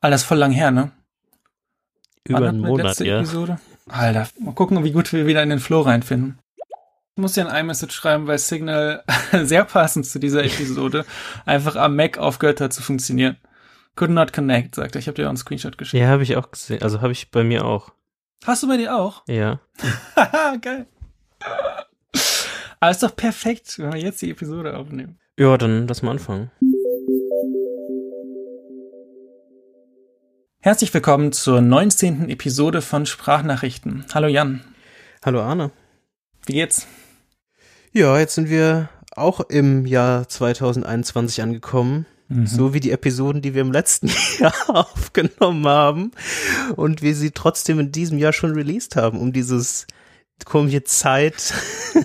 Alter, ist voll lang her, ne? Über Wann einen Monat, letzte ja. Episode? Alter, mal gucken, wie gut wir wieder in den Flow reinfinden. Ich muss dir ein iMessage schreiben, weil Signal sehr passend zu dieser Episode einfach am Mac aufgehört hat zu funktionieren. Could not connect, sagt er. Ich habe dir auch einen Screenshot geschickt. Ja, habe ich auch gesehen. Also habe ich bei mir auch. Hast du bei dir auch? Ja. Haha, geil. Aber ist doch perfekt, wenn wir jetzt die Episode aufnehmen. Ja, dann lass mal anfangen. Herzlich willkommen zur 19. Episode von Sprachnachrichten. Hallo Jan, Hallo Arne. wie geht's? Ja, jetzt sind wir auch im Jahr 2021 angekommen. So wie die Episoden, die wir im letzten Jahr aufgenommen haben und wir sie trotzdem in diesem Jahr schon released haben, um dieses komische Zeit,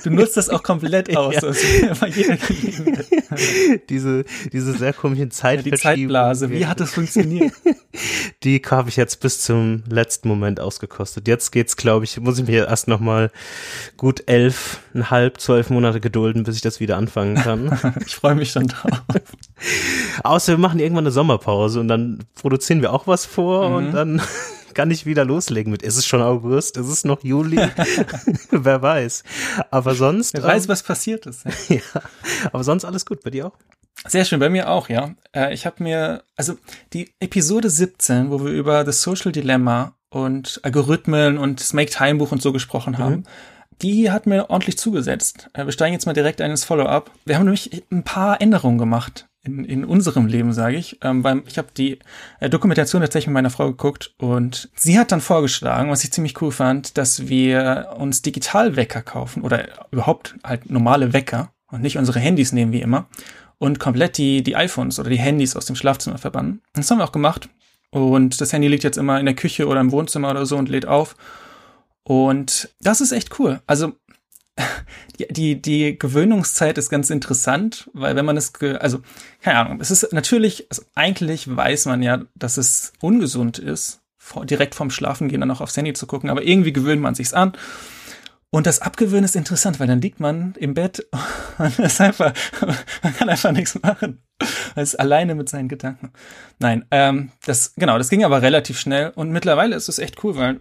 Du nutzt das auch komplett aus. Ja. Diese, diese sehr komischen Ja, die. Zeitblase, wie hat das funktioniert? Die habe ich jetzt bis zum letzten Moment ausgekostet. Jetzt geht's, glaube ich, muss ich mir erst noch mal gut elf, halb, zwölf Monate gedulden, bis ich das wieder anfangen kann. Ich freue mich schon drauf. Außer wir machen irgendwann eine Sommerpause und dann produzieren wir auch was vor Mhm. und dann kann ich wieder loslegen mit. Ist es schon August? Ist es noch Juli? Wer weiß. Aber sonst, Wer weiß, ähm, was passiert ist. ja. Aber sonst alles gut bei dir auch? Sehr schön, bei mir auch, ja. Äh, Ich habe mir, also die Episode 17, wo wir über das Social Dilemma und Algorithmen und das Make-Time-Buch und so gesprochen haben, die hat mir ordentlich zugesetzt. Äh, Wir steigen jetzt mal direkt ein ins Follow-up. Wir haben nämlich ein paar Änderungen gemacht in, in unserem Leben, sage ich. Ähm, beim, ich habe die äh, Dokumentation tatsächlich mit meiner Frau geguckt und sie hat dann vorgeschlagen, was ich ziemlich cool fand, dass wir uns Digitalwecker kaufen oder überhaupt halt normale Wecker und nicht unsere Handys nehmen wie immer und komplett die, die iPhones oder die Handys aus dem Schlafzimmer verbannen. Das haben wir auch gemacht. Und das Handy liegt jetzt immer in der Küche oder im Wohnzimmer oder so und lädt auf. Und das ist echt cool. Also die, die, die Gewöhnungszeit ist ganz interessant, weil wenn man es, also keine Ahnung, es ist natürlich, also eigentlich weiß man ja, dass es ungesund ist, vor, direkt vorm Schlafengehen dann noch aufs Handy zu gucken, aber irgendwie gewöhnt man sich's an. Und das Abgewöhnen ist interessant, weil dann liegt man im Bett und ist einfach, man kann einfach nichts machen. Man ist alleine mit seinen Gedanken. Nein, ähm, das, genau, das ging aber relativ schnell und mittlerweile ist es echt cool, weil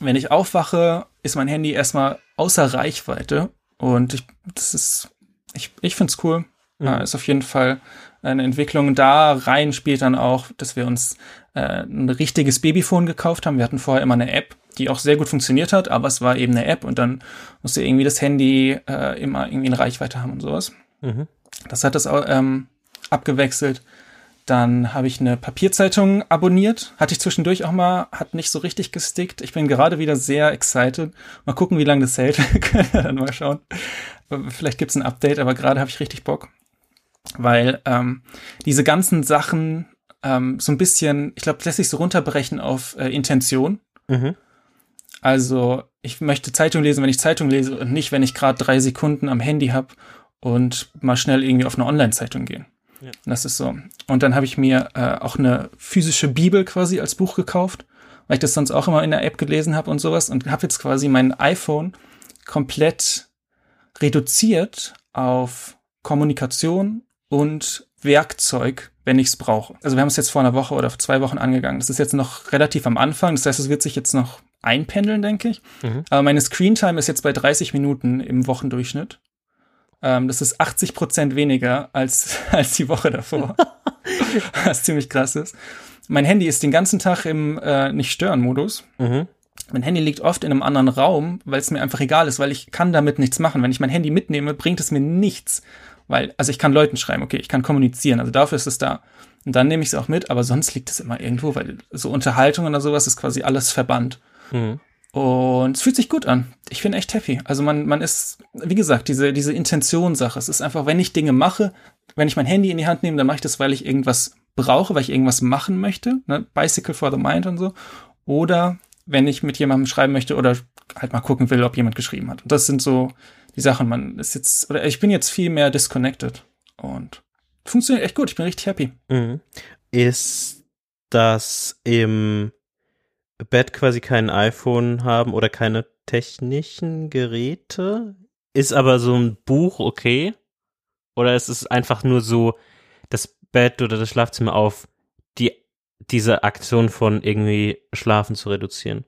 wenn ich aufwache, ist mein Handy erstmal außer Reichweite und ich, das ist, ich, ich find's cool. Mhm. Ja, ist auf jeden Fall eine Entwicklung. Da rein spielt dann auch, dass wir uns äh, ein richtiges Babyphone gekauft haben. Wir hatten vorher immer eine App, die auch sehr gut funktioniert hat, aber es war eben eine App und dann musste irgendwie das Handy äh, immer irgendwie eine Reichweite haben und sowas. Mhm. Das hat das ähm, abgewechselt. Dann habe ich eine Papierzeitung abonniert. Hatte ich zwischendurch auch mal, hat nicht so richtig gestickt. Ich bin gerade wieder sehr excited. Mal gucken, wie lange das hält. Können wir dann mal schauen. Vielleicht gibt's ein Update, aber gerade habe ich richtig Bock. Weil ähm, diese ganzen Sachen ähm, so ein bisschen, ich glaube, lässt sich so runterbrechen auf äh, Intention. Mhm. Also ich möchte Zeitung lesen, wenn ich Zeitung lese und nicht, wenn ich gerade drei Sekunden am Handy habe und mal schnell irgendwie auf eine Online-Zeitung gehen. Ja. Das ist so. Und dann habe ich mir äh, auch eine physische Bibel quasi als Buch gekauft, weil ich das sonst auch immer in der App gelesen habe und sowas und habe jetzt quasi mein iPhone komplett reduziert auf Kommunikation und Werkzeug, wenn ich es brauche. Also wir haben es jetzt vor einer Woche oder vor zwei Wochen angegangen. Das ist jetzt noch relativ am Anfang. Das heißt, es wird sich jetzt noch einpendeln, denke ich. Mhm. Aber meine Screentime ist jetzt bei 30 Minuten im Wochendurchschnitt. Ähm, das ist 80 Prozent weniger als, als die Woche davor. Was ziemlich krass ist. Mein Handy ist den ganzen Tag im äh, Nicht-Stören-Modus. Mhm. Mein Handy liegt oft in einem anderen Raum, weil es mir einfach egal ist, weil ich kann damit nichts machen. Wenn ich mein Handy mitnehme, bringt es mir nichts. Weil, also ich kann Leuten schreiben, okay, ich kann kommunizieren, also dafür ist es da. Und dann nehme ich es auch mit, aber sonst liegt es immer irgendwo, weil so Unterhaltung oder sowas ist quasi alles verbannt. Mhm. Und es fühlt sich gut an. Ich bin echt happy. Also man, man ist, wie gesagt, diese, diese Intentionssache. Es ist einfach, wenn ich Dinge mache, wenn ich mein Handy in die Hand nehme, dann mache ich das, weil ich irgendwas brauche, weil ich irgendwas machen möchte. Ne? Bicycle for the Mind und so. Oder wenn ich mit jemandem schreiben möchte oder halt mal gucken will, ob jemand geschrieben hat. Und das sind so die Sachen. Man ist jetzt, oder ich bin jetzt viel mehr disconnected. Und funktioniert echt gut. Ich bin richtig happy. Mhm. Ist das im Bett quasi kein iPhone haben oder keine technischen Geräte? Ist aber so ein Buch okay? Oder ist es einfach nur so das Bett oder das Schlafzimmer auf die diese Aktion von irgendwie Schlafen zu reduzieren.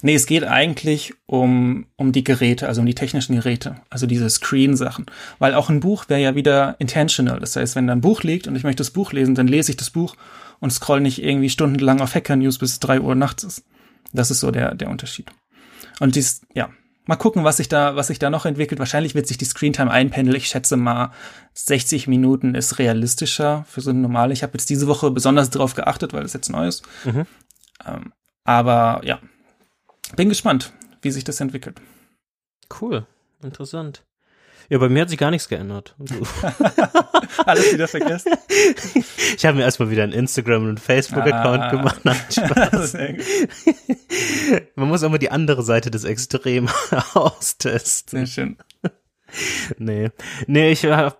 Nee, es geht eigentlich um, um die Geräte, also um die technischen Geräte, also diese Screen-Sachen. Weil auch ein Buch wäre ja wieder intentional. Das heißt, wenn da ein Buch liegt und ich möchte das Buch lesen, dann lese ich das Buch und scroll nicht irgendwie stundenlang auf Hacker News bis drei Uhr nachts ist. Das ist so der, der Unterschied. Und dies, ja, mal gucken, was sich da, was sich da noch entwickelt. Wahrscheinlich wird sich die Screentime einpendeln. Ich schätze mal, 60 Minuten ist realistischer für so eine normale. Ich habe jetzt diese Woche besonders darauf geachtet, weil das jetzt neu ist. Mhm. Ähm, aber ja, bin gespannt, wie sich das entwickelt. Cool, interessant. Ja, bei mir hat sich gar nichts geändert. Alles wieder vergessen. Ich habe mir erstmal wieder einen Instagram- und Facebook-Account ah, gemacht. Nein, Spaß. Man muss auch mal die andere Seite des Extrem austesten. Sehr schön. Nee. Nee, ich hab,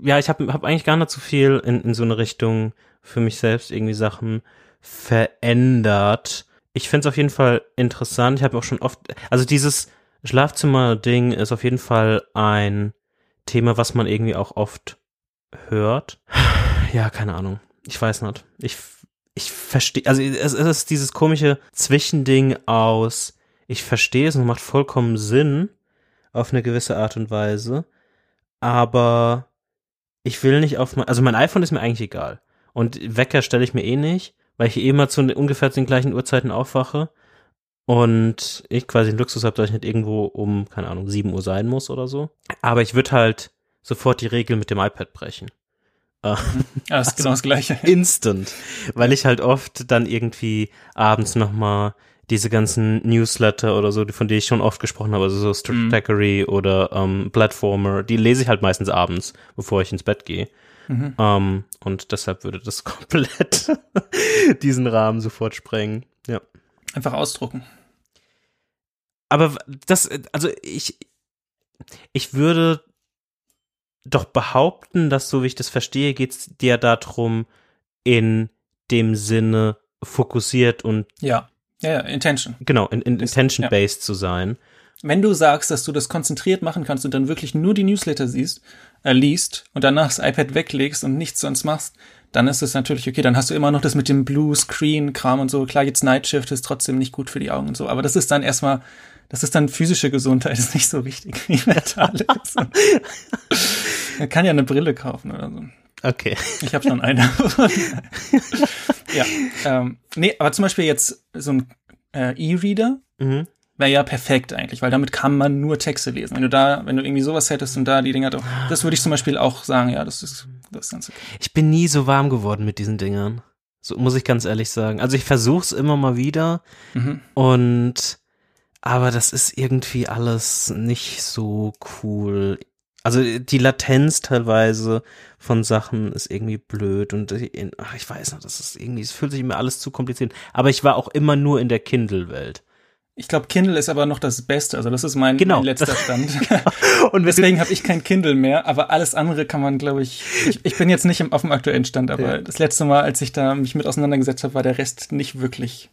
ja, ich habe hab eigentlich gar nicht so viel in, in so eine Richtung für mich selbst irgendwie Sachen verändert. Ich finde es auf jeden Fall interessant. Ich habe auch schon oft, also dieses Schlafzimmer-Ding ist auf jeden Fall ein Thema, was man irgendwie auch oft hört. Ja, keine Ahnung. Ich weiß nicht. Ich, ich verstehe, also es, es ist dieses komische Zwischending aus, ich verstehe es und macht vollkommen Sinn auf eine gewisse Art und Weise, aber ich will nicht auf mein, also mein iPhone ist mir eigentlich egal. Und Wecker stelle ich mir eh nicht, weil ich eh immer zu ungefähr den gleichen Uhrzeiten aufwache und ich quasi den Luxus habe, dass ich nicht irgendwo um, keine Ahnung, 7 Uhr sein muss oder so. Aber ich würde halt sofort die Regel mit dem iPad brechen. Ja, das ist genau das Gleiche. Instant. Weil ich halt oft dann irgendwie abends nochmal diese ganzen Newsletter oder so, von denen ich schon oft gesprochen habe, also so Stackery mhm. oder ähm, Platformer, die lese ich halt meistens abends, bevor ich ins Bett gehe. Mhm. Ähm, und deshalb würde das komplett diesen Rahmen sofort sprengen. Ja. Einfach ausdrucken. Aber das, also ich, ich würde doch behaupten, dass so wie ich das verstehe, geht es dir darum, in dem Sinne fokussiert und ja, ja, ja Intention. Genau, in, in Intention-based ja. zu sein. Wenn du sagst, dass du das konzentriert machen kannst und dann wirklich nur die Newsletter siehst, äh, liest und danach das iPad weglegst und nichts sonst machst, dann ist es natürlich okay. Dann hast du immer noch das mit dem Blue Screen Kram und so. Klar, jetzt Night Shift ist trotzdem nicht gut für die Augen und so. Aber das ist dann erstmal, das ist dann physische Gesundheit, ist nicht so wichtig wie mentale. Man kann ja eine Brille kaufen oder so. Okay. Ich habe schon eine. ja. Ähm, nee, aber zum Beispiel jetzt so ein äh, E-Reader. Mhm wäre ja perfekt eigentlich, weil damit kann man nur Texte lesen. Wenn du da, wenn du irgendwie sowas hättest und da die Dinger, das würde ich zum Beispiel auch sagen, ja, das ist das ist ganz okay. Ich bin nie so warm geworden mit diesen Dingern. So muss ich ganz ehrlich sagen. Also ich versuch's immer mal wieder mhm. und aber das ist irgendwie alles nicht so cool. Also die Latenz teilweise von Sachen ist irgendwie blöd und ach, ich weiß nicht, das ist irgendwie, es fühlt sich immer alles zu kompliziert. Aber ich war auch immer nur in der Kindle-Welt. Ich glaube, Kindle ist aber noch das Beste. Also das ist mein, genau. mein letzter Stand. und deswegen habe ich kein Kindle mehr. Aber alles andere kann man, glaube ich, ich. Ich bin jetzt nicht auf dem aktuellen Stand, aber ja. das letzte Mal, als ich da mich mit auseinandergesetzt habe, war der Rest nicht wirklich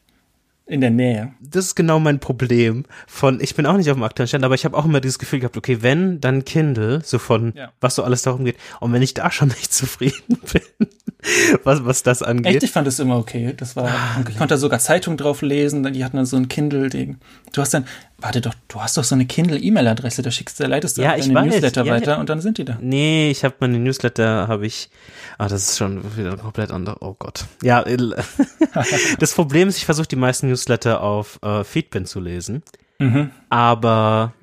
in der Nähe. Das ist genau mein Problem. Von, ich bin auch nicht auf dem aktuellen Stand, aber ich habe auch immer dieses Gefühl gehabt, okay, wenn, dann Kindle, so von, ja. was so alles darum geht. Und wenn ich da schon nicht zufrieden bin, was, was das angeht. Echt, ich fand es immer okay. Das war, ah, ich konnte da sogar Zeitung drauf lesen, die hatten dann so ein Kindle-Ding. Du hast dann, warte doch, du hast doch so eine Kindle-E-Mail-Adresse, da schickst du, leitest du ja, deine weiß, Newsletter ja, weiter ja. und dann sind die da. Nee, ich habe meine Newsletter, habe ich, ah, das ist schon wieder komplett anders, oh Gott. Ja, das Problem ist, ich versuche die meisten Newsletter auf äh, Feedbin zu lesen, mhm. aber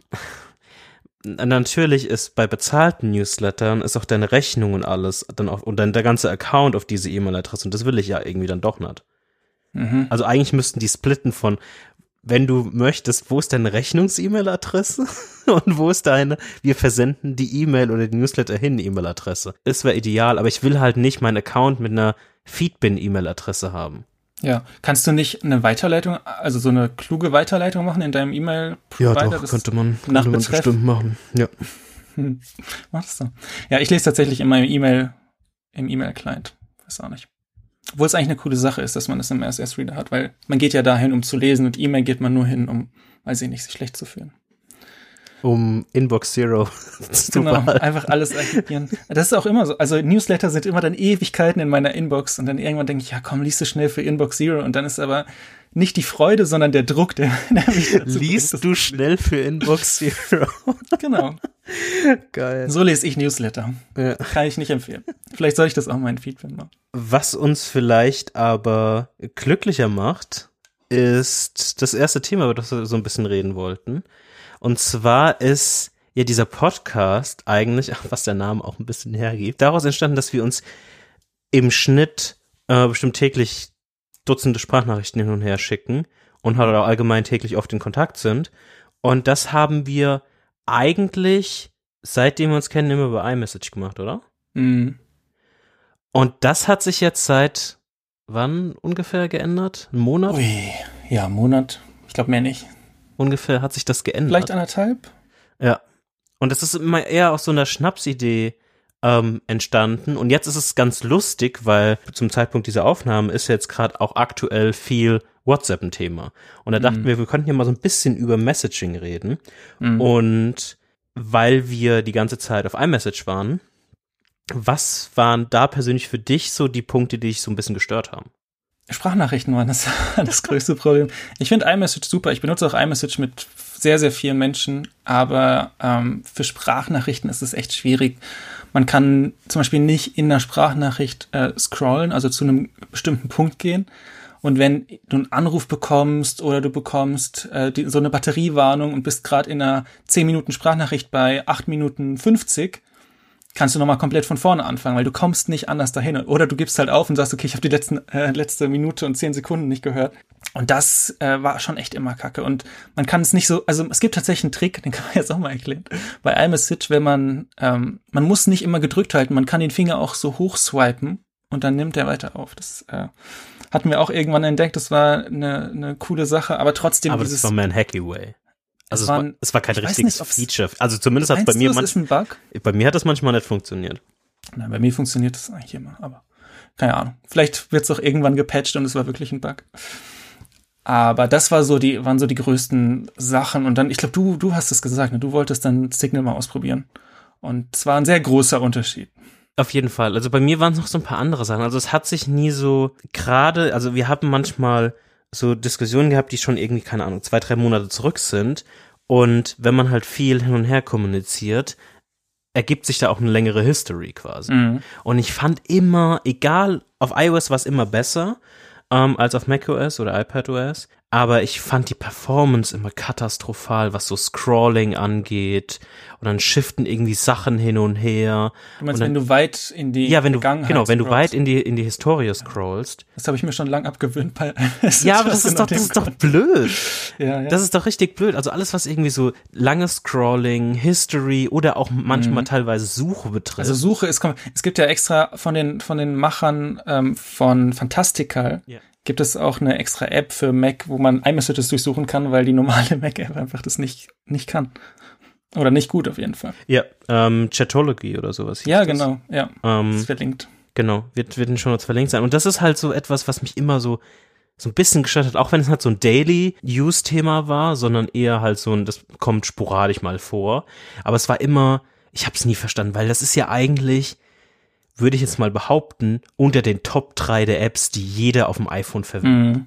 natürlich ist bei bezahlten Newslettern ist auch deine Rechnung und alles dann auch und dann der ganze Account auf diese E-Mail-Adresse und das will ich ja irgendwie dann doch nicht. Mhm. Also eigentlich müssten die splitten von wenn du möchtest, wo ist deine Rechnungs-E-Mail-Adresse und wo ist deine, wir versenden die E-Mail oder die Newsletter hin E-Mail-Adresse. Es wäre ideal, aber ich will halt nicht meinen Account mit einer Feedbin-E-Mail-Adresse haben. Ja, kannst du nicht eine Weiterleitung, also so eine kluge Weiterleitung machen in deinem E-Mail-Provider? Ja, doch, könnte man, könnte man bestimmt machen, ja. Hm. Mach das so. Ja, ich lese tatsächlich in meinem E-Mail, im E-Mail-Client. Weiß auch nicht. Obwohl es eigentlich eine coole Sache ist, dass man das im RSS-Reader hat, weil man geht ja dahin, um zu lesen und E-Mail geht man nur hin, um, weiß ich nicht, sich schlecht zu fühlen. Um Inbox Zero zu genau, behalten. einfach alles archivieren. Das ist auch immer so. Also Newsletter sind immer dann Ewigkeiten in meiner Inbox und dann irgendwann denke ich, ja komm, liest du schnell für Inbox Zero und dann ist aber nicht die Freude, sondern der Druck, der, der mich dazu Liest bringt, du schnell für Inbox Zero. genau. Geil. So lese ich Newsletter. Ja. Kann ich nicht empfehlen. Vielleicht soll ich das auch mal in Feedback machen. Was uns vielleicht aber glücklicher macht, ist das erste Thema, über das wir so ein bisschen reden wollten. Und zwar ist ja dieser Podcast eigentlich, was der Name auch ein bisschen hergibt, daraus entstanden, dass wir uns im Schnitt äh, bestimmt täglich Dutzende Sprachnachrichten hin und her schicken und halt auch allgemein täglich oft in Kontakt sind. Und das haben wir eigentlich, seitdem wir uns kennen, immer über iMessage gemacht, oder? Mhm. Und das hat sich jetzt seit wann ungefähr geändert? Ein Monat? Ui, ja, Monat. Ich glaube mehr nicht. Ungefähr hat sich das geändert. Vielleicht anderthalb? Ja. Und das ist immer eher aus so einer Schnapsidee ähm, entstanden. Und jetzt ist es ganz lustig, weil zum Zeitpunkt dieser Aufnahmen ist jetzt gerade auch aktuell viel WhatsApp ein Thema. Und da dachten mhm. wir, wir könnten ja mal so ein bisschen über Messaging reden. Mhm. Und weil wir die ganze Zeit auf iMessage waren, was waren da persönlich für dich so die Punkte, die dich so ein bisschen gestört haben? Sprachnachrichten waren das, das größte Problem. Ich finde iMessage super. Ich benutze auch iMessage mit sehr, sehr vielen Menschen, aber ähm, für Sprachnachrichten ist es echt schwierig. Man kann zum Beispiel nicht in der Sprachnachricht äh, scrollen, also zu einem bestimmten Punkt gehen. Und wenn du einen Anruf bekommst oder du bekommst äh, die, so eine Batteriewarnung und bist gerade in einer 10 Minuten Sprachnachricht bei 8 Minuten 50, kannst du nochmal komplett von vorne anfangen, weil du kommst nicht anders dahin. Oder du gibst halt auf und sagst, okay, ich habe die letzten, äh, letzte Minute und 10 Sekunden nicht gehört. Und das äh, war schon echt immer kacke. Und man kann es nicht so, also es gibt tatsächlich einen Trick, den kann man jetzt auch mal erklären. Bei iMessage, wenn man, ähm, man muss nicht immer gedrückt halten, man kann den Finger auch so hoch swipen und dann nimmt er weiter auf. Das äh, hatten wir auch irgendwann entdeckt, das war eine, eine coole Sache, aber trotzdem. Aber dieses, das war mein Hacky Way. Also es, war, es war, kein richtiges nicht, Feature. Also zumindest hat es bei mir manchmal. Bei mir hat das manchmal nicht funktioniert. Nein, bei mir funktioniert das eigentlich immer, aber keine Ahnung. Vielleicht wird es auch irgendwann gepatcht und es war wirklich ein Bug. Aber das war so die, waren so die größten Sachen. Und dann, ich glaube, du, du hast es gesagt, ne? du wolltest dann Signal mal ausprobieren. Und es war ein sehr großer Unterschied. Auf jeden Fall. Also bei mir waren es noch so ein paar andere Sachen. Also es hat sich nie so gerade, also wir haben manchmal so Diskussionen gehabt, die schon irgendwie, keine Ahnung, zwei, drei Monate zurück sind. Und wenn man halt viel hin und her kommuniziert, ergibt sich da auch eine längere History quasi. Mhm. Und ich fand immer, egal, auf iOS war es immer besser ähm, als auf macOS oder iPadOS. Aber ich fand die Performance immer katastrophal, was so Scrolling angeht. Und dann shiften irgendwie Sachen hin und her. Du meinst, dann, wenn du weit in die ja, wenn du, Genau, wenn scrollst. du weit in die, in die Historie scrollst. Das habe ich mir schon lang abgewöhnt. Bei ja, aber das ist doch, das ist doch blöd. ja, ja. Das ist doch richtig blöd. Also alles, was irgendwie so langes Scrolling, History oder auch manchmal mhm. teilweise Suche betrifft. Also Suche ist, es gibt ja extra von den, von den Machern ähm, von Fantastical, yeah gibt es auch eine extra App für Mac, wo man iMessages durchsuchen kann, weil die normale Mac-App einfach das nicht, nicht kann. Oder nicht gut auf jeden Fall. Ja, ähm, Chatology oder sowas. Ja, das. genau, ja. Ähm, das ist verlinkt. Genau, wird, wird schon verlinkt sein. Und das ist halt so etwas, was mich immer so, so ein bisschen gestört hat, auch wenn es halt so ein Daily-Use-Thema war, sondern eher halt so ein, das kommt sporadisch mal vor. Aber es war immer, ich habe es nie verstanden, weil das ist ja eigentlich würde ich jetzt mal behaupten, unter den Top 3 der Apps, die jeder auf dem iPhone verwendet. Mhm.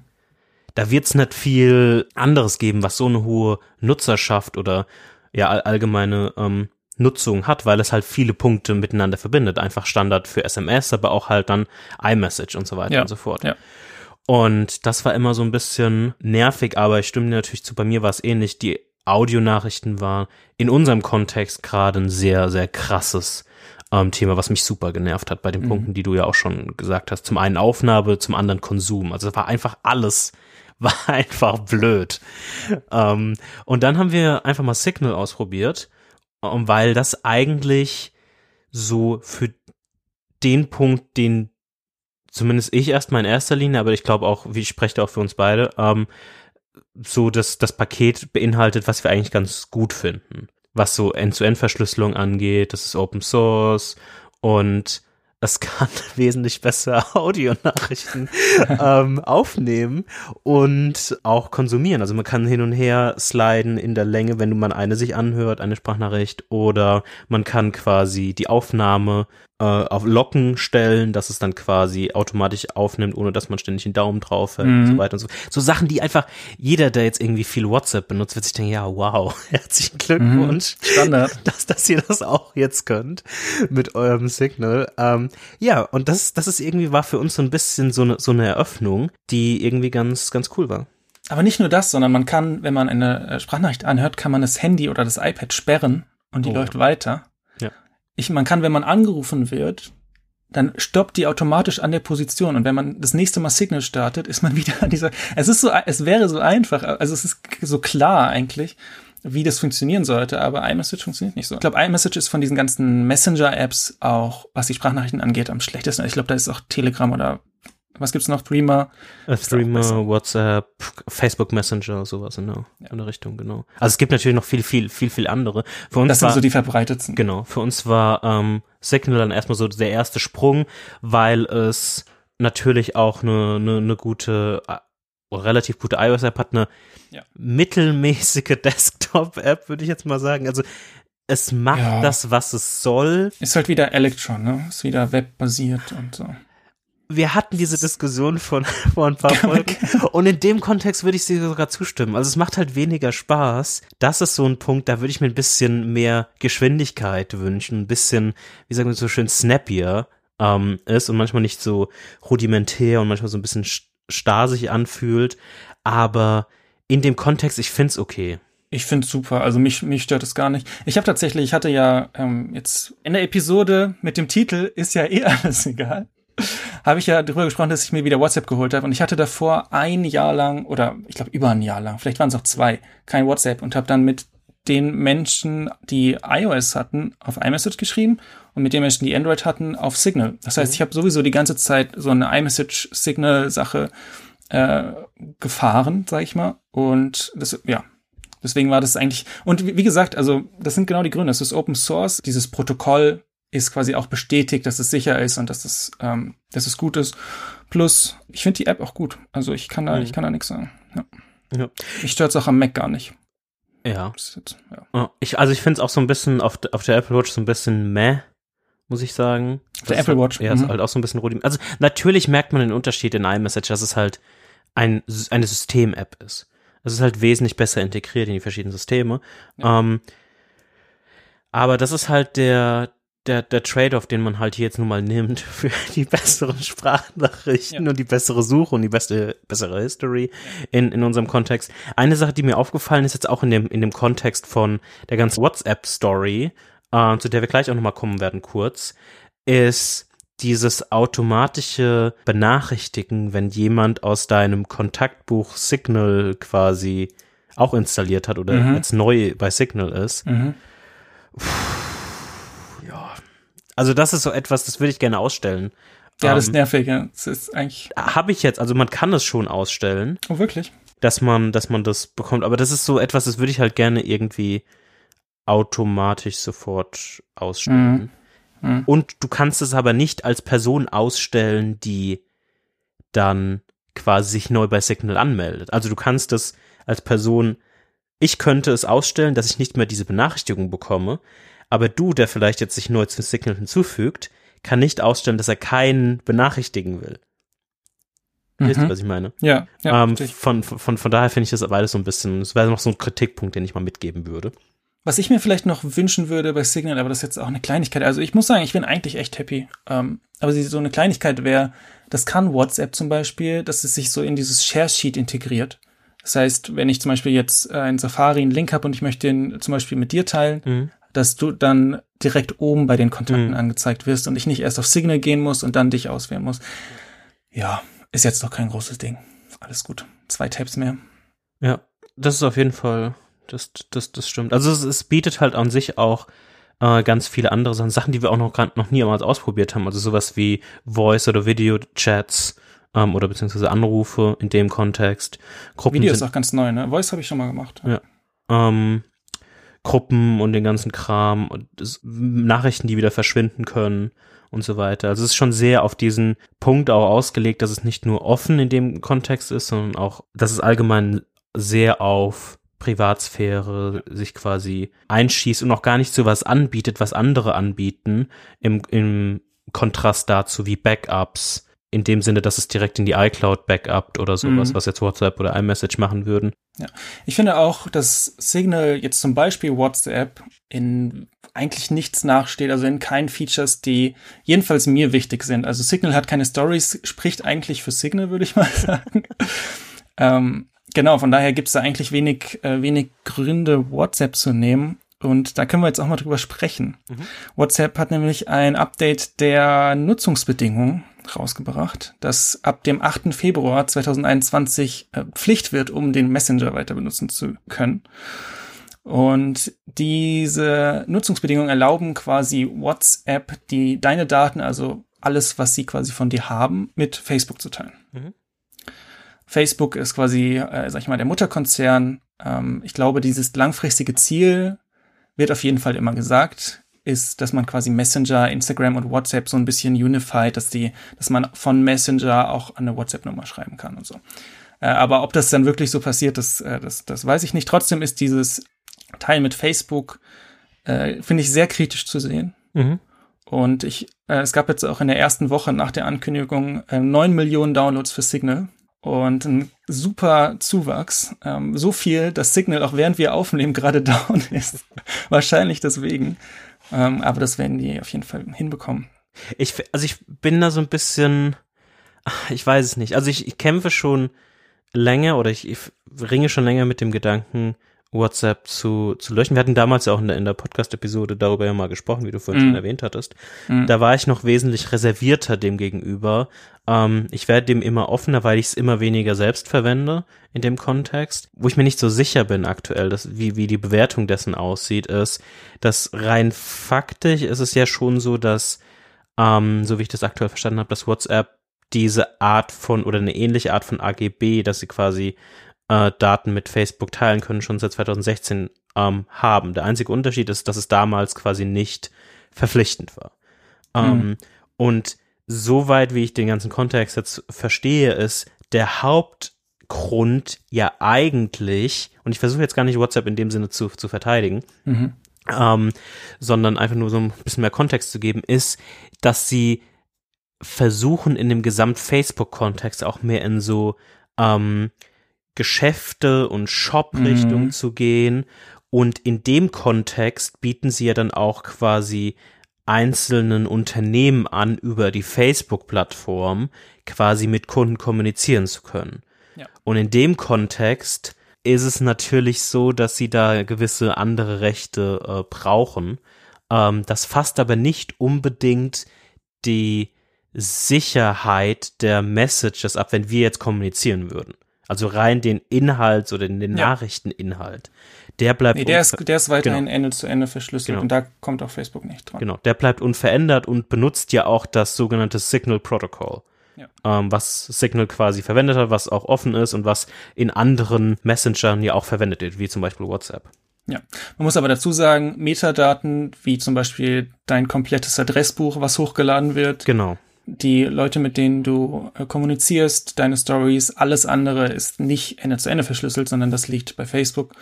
Da wird es nicht viel anderes geben, was so eine hohe Nutzerschaft oder ja allgemeine ähm, Nutzung hat, weil es halt viele Punkte miteinander verbindet. Einfach Standard für SMS, aber auch halt dann iMessage und so weiter ja. und so fort. Ja. Und das war immer so ein bisschen nervig, aber ich stimme dir natürlich zu, bei mir war es ähnlich. Die Audionachrichten waren in unserem Kontext gerade ein sehr, sehr krasses ähm, Thema, was mich super genervt hat bei den mhm. Punkten, die du ja auch schon gesagt hast. Zum einen Aufnahme, zum anderen Konsum. Also war einfach alles war einfach blöd. Ähm, und dann haben wir einfach mal Signal ausprobiert, um, weil das eigentlich so für den Punkt, den zumindest ich erstmal in erster Linie, aber ich glaube auch, wie ich spreche auch für uns beide, ähm, so das, das Paket beinhaltet, was wir eigentlich ganz gut finden was so End-zu-End-Verschlüsselung angeht, das ist Open Source und es kann wesentlich besser Audionachrichten ähm, aufnehmen und auch konsumieren. Also man kann hin und her sliden in der Länge, wenn man eine sich anhört, eine Sprachnachricht, oder man kann quasi die Aufnahme äh, auf Locken stellen, dass es dann quasi automatisch aufnimmt, ohne dass man ständig den Daumen drauf hält mhm. und so weiter und so. So Sachen, die einfach jeder, der jetzt irgendwie viel WhatsApp benutzt, wird sich denken, ja, wow, herzlichen Glückwunsch. Mhm. Standard. Dass, dass ihr das auch jetzt könnt mit eurem Signal. Ähm, ja, und das, das ist irgendwie war für uns so ein bisschen so eine, so eine Eröffnung, die irgendwie ganz, ganz cool war. Aber nicht nur das, sondern man kann, wenn man eine äh, Sprachnachricht anhört, kann man das Handy oder das iPad sperren und die oh. läuft weiter ich, man kann, wenn man angerufen wird, dann stoppt die automatisch an der Position und wenn man das nächste Mal Signal startet, ist man wieder an dieser. Es ist so, es wäre so einfach, also es ist so klar eigentlich, wie das funktionieren sollte, aber iMessage funktioniert nicht so. Ich glaube, iMessage ist von diesen ganzen Messenger-Apps auch, was die Sprachnachrichten angeht, am schlechtesten. Ich glaube, da ist auch Telegram oder was gibt's noch? Threema? Uh, Threema, WhatsApp, Facebook Messenger, sowas in der, ja. in der Richtung, genau. Also es gibt natürlich noch viel, viel, viel, viel andere. Für uns das sind so die verbreitetsten. Genau. Für uns war ähm, Signal dann erstmal so der erste Sprung, weil es natürlich auch eine, eine, eine gute, äh, relativ gute iOS-App hat, eine ja. mittelmäßige Desktop-App, würde ich jetzt mal sagen. Also es macht ja. das, was es soll. Ist halt wieder Electron, ne? Ist wieder webbasiert und so wir hatten diese Diskussion von vor ein paar Folgen und in dem Kontext würde ich sie sogar zustimmen. Also es macht halt weniger Spaß. Das ist so ein Punkt, da würde ich mir ein bisschen mehr Geschwindigkeit wünschen, ein bisschen, wie sagen wir so schön, snappier ähm, ist und manchmal nicht so rudimentär und manchmal so ein bisschen starr sich anfühlt. Aber in dem Kontext, ich find's okay. Ich find's super. Also mich, mich stört es gar nicht. Ich habe tatsächlich, ich hatte ja ähm, jetzt in der Episode mit dem Titel ist ja eh alles egal habe ich ja darüber gesprochen, dass ich mir wieder WhatsApp geholt habe und ich hatte davor ein Jahr lang oder ich glaube über ein Jahr lang, vielleicht waren es auch zwei, kein WhatsApp und habe dann mit den Menschen, die iOS hatten, auf iMessage geschrieben und mit den Menschen, die Android hatten, auf Signal. Das heißt, mhm. ich habe sowieso die ganze Zeit so eine iMessage-Signal-Sache äh, gefahren, sag ich mal. Und das, ja, deswegen war das eigentlich. Und wie, wie gesagt, also das sind genau die Gründe. Es ist Open Source, dieses Protokoll ist quasi auch bestätigt, dass es sicher ist und dass es, ähm, dass es gut ist. Plus, ich finde die App auch gut. Also ich kann da, mhm. ich kann da nichts sagen. Ja. Ja. Ich stört es auch am Mac gar nicht. Ja. Jetzt, ja. Ich, also ich finde es auch so ein bisschen auf, auf der Apple Watch so ein bisschen meh, muss ich sagen. Der Apple Watch. Ja, mhm. ist halt auch so ein bisschen rudimentär. Also natürlich merkt man den Unterschied in iMessage, dass es halt ein, eine System-App ist. Es ist halt wesentlich besser integriert in die verschiedenen Systeme. Ja. Ähm, aber das ist halt der, der, der Trade-off, den man halt hier jetzt nun mal nimmt für die besseren Sprachnachrichten ja. und die bessere Suche und die beste, bessere History in, in unserem Kontext. Eine Sache, die mir aufgefallen ist, jetzt auch in dem, in dem Kontext von der ganzen WhatsApp-Story, äh, zu der wir gleich auch nochmal kommen werden kurz, ist dieses automatische Benachrichtigen, wenn jemand aus deinem Kontaktbuch Signal quasi auch installiert hat oder mhm. jetzt neu bei Signal ist. Mhm. Puh also das ist so etwas, das würde ich gerne ausstellen. Ja, das ist ähm, nervig, ja. Das ist eigentlich. Habe ich jetzt, also man kann es schon ausstellen. Oh, wirklich? Dass man, dass man das bekommt. Aber das ist so etwas, das würde ich halt gerne irgendwie automatisch sofort ausstellen. Mhm. Mhm. Und du kannst es aber nicht als Person ausstellen, die dann quasi sich neu bei Signal anmeldet. Also du kannst es als Person, ich könnte es ausstellen, dass ich nicht mehr diese Benachrichtigung bekomme, aber du, der vielleicht jetzt sich neu zu Signal hinzufügt, kann nicht ausstellen, dass er keinen benachrichtigen will. Wisst ihr, mhm. was ich meine? Ja. ja ähm, von, von, von daher finde ich das beides so ein bisschen, das wäre noch so ein Kritikpunkt, den ich mal mitgeben würde. Was ich mir vielleicht noch wünschen würde bei Signal, aber das ist jetzt auch eine Kleinigkeit. Also ich muss sagen, ich bin eigentlich echt happy. Ähm, aber so eine Kleinigkeit wäre, das kann WhatsApp zum Beispiel, dass es sich so in dieses Share Sheet integriert. Das heißt, wenn ich zum Beispiel jetzt äh, in Safari einen Link habe und ich möchte den zum Beispiel mit dir teilen, mhm dass du dann direkt oben bei den Kontakten mhm. angezeigt wirst und ich nicht erst auf Signal gehen muss und dann dich auswählen muss. Ja, ist jetzt doch kein großes Ding. Alles gut. Zwei Tabs mehr. Ja, das ist auf jeden Fall, das, das, das stimmt. Also es, es bietet halt an sich auch äh, ganz viele andere Sachen, Sachen, die wir auch noch, noch niemals ausprobiert haben. Also sowas wie Voice- oder Video-Chats ähm, oder beziehungsweise Anrufe in dem Kontext. Gruppen Video ist auch ganz neu, ne? Voice habe ich schon mal gemacht. Ja. Ähm, Gruppen und den ganzen Kram und das, Nachrichten, die wieder verschwinden können und so weiter. Also es ist schon sehr auf diesen Punkt auch ausgelegt, dass es nicht nur offen in dem Kontext ist, sondern auch, dass es allgemein sehr auf Privatsphäre sich quasi einschießt und auch gar nicht so was anbietet, was andere anbieten, im, im Kontrast dazu wie Backups, in dem Sinne, dass es direkt in die iCloud backupt oder sowas, mhm. was jetzt WhatsApp oder iMessage machen würden. Ja, ich finde auch, dass Signal jetzt zum Beispiel WhatsApp in eigentlich nichts nachsteht, also in keinen Features, die jedenfalls mir wichtig sind. Also Signal hat keine Stories, spricht eigentlich für Signal, würde ich mal sagen. ähm, genau, von daher gibt es da eigentlich wenig, äh, wenig Gründe, WhatsApp zu nehmen. Und da können wir jetzt auch mal drüber sprechen. Mhm. WhatsApp hat nämlich ein Update der Nutzungsbedingungen rausgebracht, das ab dem 8. Februar 2021 äh, Pflicht wird, um den Messenger weiter benutzen zu können. Und diese Nutzungsbedingungen erlauben quasi WhatsApp, die deine Daten, also alles, was sie quasi von dir haben, mit Facebook zu teilen. Mhm. Facebook ist quasi, äh, sag ich mal, der Mutterkonzern. Ähm, ich glaube, dieses langfristige Ziel wird auf jeden Fall immer gesagt, ist, dass man quasi Messenger, Instagram und WhatsApp so ein bisschen unified, dass die, dass man von Messenger auch eine WhatsApp-Nummer schreiben kann und so. Äh, aber ob das dann wirklich so passiert, das, äh, das, das weiß ich nicht. Trotzdem ist dieses Teil mit Facebook, äh, finde ich sehr kritisch zu sehen. Mhm. Und ich, äh, es gab jetzt auch in der ersten Woche nach der Ankündigung 9 Millionen Downloads für Signal und ein super Zuwachs. Ähm, so viel, dass Signal auch während wir aufnehmen gerade down ist. Wahrscheinlich deswegen. Ähm, aber das werden die auf jeden Fall hinbekommen. Ich, also ich bin da so ein bisschen, ich weiß es nicht. Also ich, ich kämpfe schon länger oder ich, ich ringe schon länger mit dem Gedanken, WhatsApp zu, zu löschen. Wir hatten damals ja auch in der, in der Podcast-Episode darüber ja mal gesprochen, wie du vorhin mm. schon erwähnt hattest. Mm. Da war ich noch wesentlich reservierter dem gegenüber. Ähm, ich werde dem immer offener, weil ich es immer weniger selbst verwende in dem Kontext. Wo ich mir nicht so sicher bin aktuell, dass, wie, wie die Bewertung dessen aussieht, ist, dass rein faktisch ist es ja schon so, dass, ähm, so wie ich das aktuell verstanden habe, dass WhatsApp diese Art von oder eine ähnliche Art von AGB, dass sie quasi äh, Daten mit Facebook teilen können, schon seit 2016 ähm, haben. Der einzige Unterschied ist, dass es damals quasi nicht verpflichtend war. Ähm, mhm. Und soweit wie ich den ganzen Kontext jetzt verstehe, ist der Hauptgrund ja eigentlich, und ich versuche jetzt gar nicht WhatsApp in dem Sinne zu, zu verteidigen, mhm. ähm, sondern einfach nur so ein bisschen mehr Kontext zu geben, ist, dass sie versuchen in dem Gesamt-Facebook-Kontext auch mehr in so ähm, Geschäfte und Shop-Richtung mhm. zu gehen. Und in dem Kontext bieten sie ja dann auch quasi einzelnen Unternehmen an, über die Facebook-Plattform quasi mit Kunden kommunizieren zu können. Ja. Und in dem Kontext ist es natürlich so, dass sie da gewisse andere Rechte äh, brauchen. Ähm, das fasst aber nicht unbedingt die Sicherheit der Messages ab, wenn wir jetzt kommunizieren würden. Also rein den Inhalt oder den ja. Nachrichteninhalt. Der bleibt. Nee, der ist, der ist weiterhin genau. Ende zu Ende verschlüsselt genau. und da kommt auch Facebook nicht dran. Genau, der bleibt unverändert und benutzt ja auch das sogenannte Signal Protocol. Ja. Ähm, was Signal quasi verwendet hat, was auch offen ist und was in anderen Messengern ja auch verwendet wird, wie zum Beispiel WhatsApp. Ja, man muss aber dazu sagen, Metadaten, wie zum Beispiel dein komplettes Adressbuch, was hochgeladen wird, genau die Leute, mit denen du äh, kommunizierst, deine Stories, alles andere ist nicht Ende zu Ende verschlüsselt, sondern das liegt bei Facebook.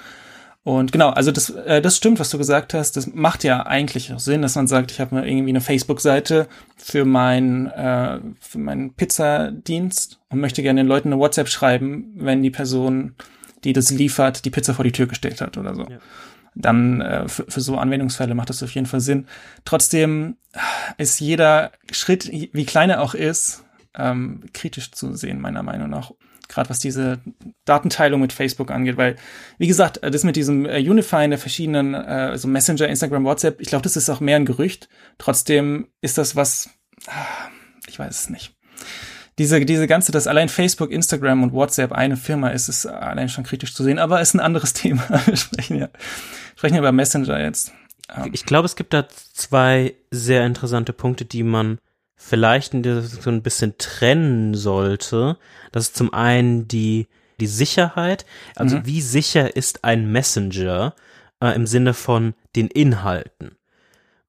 Und genau, also das, äh, das stimmt, was du gesagt hast. Das macht ja eigentlich auch Sinn, dass man sagt, ich habe mir irgendwie eine Facebook-Seite für mein äh, für meinen Pizzadienst und möchte gerne den Leuten eine WhatsApp schreiben, wenn die Person, die das liefert, die Pizza vor die Tür gestellt hat oder so. Ja dann äh, für, für so Anwendungsfälle macht das auf jeden Fall Sinn. Trotzdem ist jeder Schritt, wie klein er auch ist, ähm, kritisch zu sehen, meiner Meinung nach. Gerade was diese Datenteilung mit Facebook angeht, weil, wie gesagt, das mit diesem äh, Unifying der verschiedenen, äh, also Messenger, Instagram, WhatsApp, ich glaube, das ist auch mehr ein Gerücht. Trotzdem ist das was, ah, ich weiß es nicht diese, diese ganze, dass allein Facebook, Instagram und WhatsApp eine Firma ist, ist allein schon kritisch zu sehen, aber ist ein anderes Thema. Wir sprechen ja, sprechen ja über Messenger jetzt. Ich glaube, es gibt da zwei sehr interessante Punkte, die man vielleicht in so ein bisschen trennen sollte. Das ist zum einen die, die Sicherheit. Also mhm. wie sicher ist ein Messenger äh, im Sinne von den Inhalten?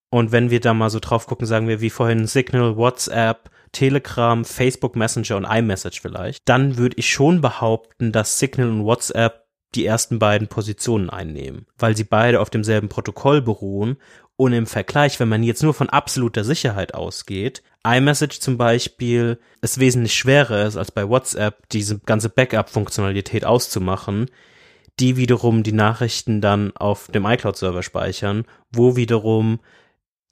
Und wenn wir da mal so drauf gucken, sagen wir wie vorhin Signal, WhatsApp, Telegram, Facebook Messenger und iMessage vielleicht, dann würde ich schon behaupten, dass Signal und WhatsApp die ersten beiden Positionen einnehmen, weil sie beide auf demselben Protokoll beruhen. Und im Vergleich, wenn man jetzt nur von absoluter Sicherheit ausgeht, iMessage zum Beispiel es wesentlich schwerer ist als bei WhatsApp, diese ganze Backup-Funktionalität auszumachen, die wiederum die Nachrichten dann auf dem iCloud-Server speichern, wo wiederum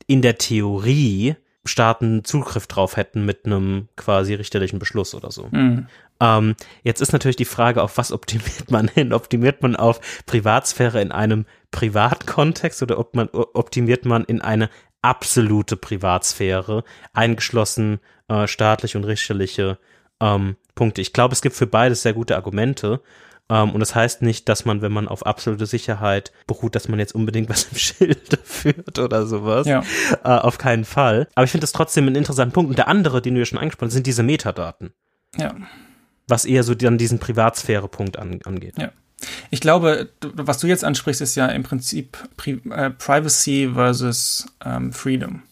in der Theorie Staaten Zugriff drauf hätten mit einem quasi richterlichen Beschluss oder so. Mhm. Ähm, jetzt ist natürlich die Frage, auf was optimiert man hin? Optimiert man auf Privatsphäre in einem Privatkontext oder ob man, optimiert man in eine absolute Privatsphäre, eingeschlossen äh, staatliche und richterliche ähm, Punkte? Ich glaube, es gibt für beides sehr gute Argumente. Um, ähm, und das heißt nicht, dass man, wenn man auf absolute Sicherheit beruht, dass man jetzt unbedingt was im Schilde führt oder sowas. Ja. Uh, auf keinen Fall. Aber ich finde das trotzdem einen interessanten Punkt. Und der andere, den du ja schon angesprochen hast, sind diese Metadaten. Ja. Was eher so dann diesen Privatsphäre-Punkt an, angeht. Ja. Ich glaube, was du jetzt ansprichst, ist ja im Prinzip Pri äh, Privacy versus ähm, Freedom.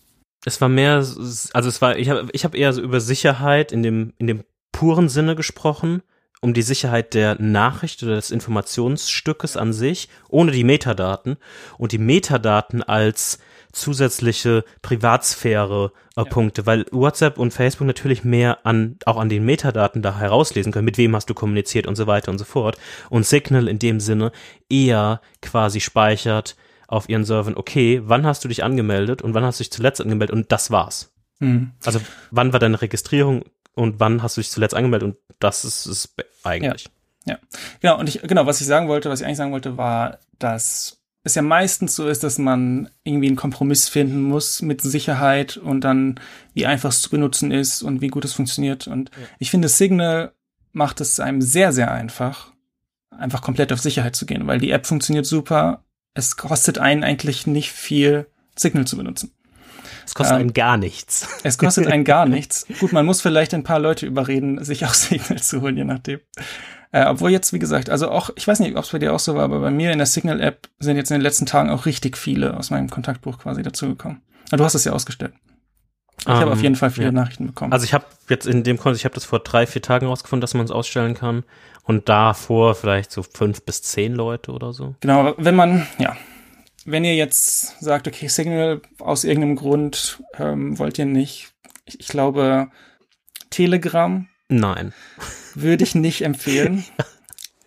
Es war mehr, also es war, ich habe ich hab eher so über Sicherheit in dem, in dem puren Sinne gesprochen um die Sicherheit der Nachricht oder des Informationsstückes an sich, ohne die Metadaten und die Metadaten als zusätzliche Privatsphäre-Punkte, äh, ja. weil WhatsApp und Facebook natürlich mehr an, auch an den Metadaten da herauslesen können, mit wem hast du kommuniziert und so weiter und so fort. Und Signal in dem Sinne eher quasi speichert auf ihren Servern, okay, wann hast du dich angemeldet und wann hast du dich zuletzt angemeldet und das war's. Mhm. Also wann war deine Registrierung und wann hast du dich zuletzt angemeldet und das ist es eigentlich. Ja. ja. Genau, und ich, genau, was ich sagen wollte, was ich eigentlich sagen wollte, war, dass es ja meistens so ist, dass man irgendwie einen Kompromiss finden muss mit Sicherheit und dann wie einfach es zu benutzen ist und wie gut es funktioniert. Und ja. ich finde, Signal macht es einem sehr, sehr einfach, einfach komplett auf Sicherheit zu gehen, weil die App funktioniert super. Es kostet einen eigentlich nicht viel, Signal zu benutzen. Es kostet ähm, einen gar nichts. Es kostet einen gar nichts. Gut, man muss vielleicht ein paar Leute überreden, sich auch Signal zu holen, je nachdem. Äh, obwohl jetzt, wie gesagt, also auch, ich weiß nicht, ob es bei dir auch so war, aber bei mir in der Signal-App sind jetzt in den letzten Tagen auch richtig viele aus meinem Kontaktbuch quasi dazugekommen. Du hast es ja ausgestellt. Ich um, habe auf ähm, jeden Fall viele ja. Nachrichten bekommen. Also ich habe jetzt in dem Kontext, ich habe das vor drei, vier Tagen rausgefunden, dass man es ausstellen kann. Und davor vielleicht so fünf bis zehn Leute oder so. Genau, wenn man, ja, wenn ihr jetzt sagt, okay, Signal aus irgendeinem Grund ähm, wollt ihr nicht, ich, ich glaube, Telegram. Nein. Würde ich nicht empfehlen.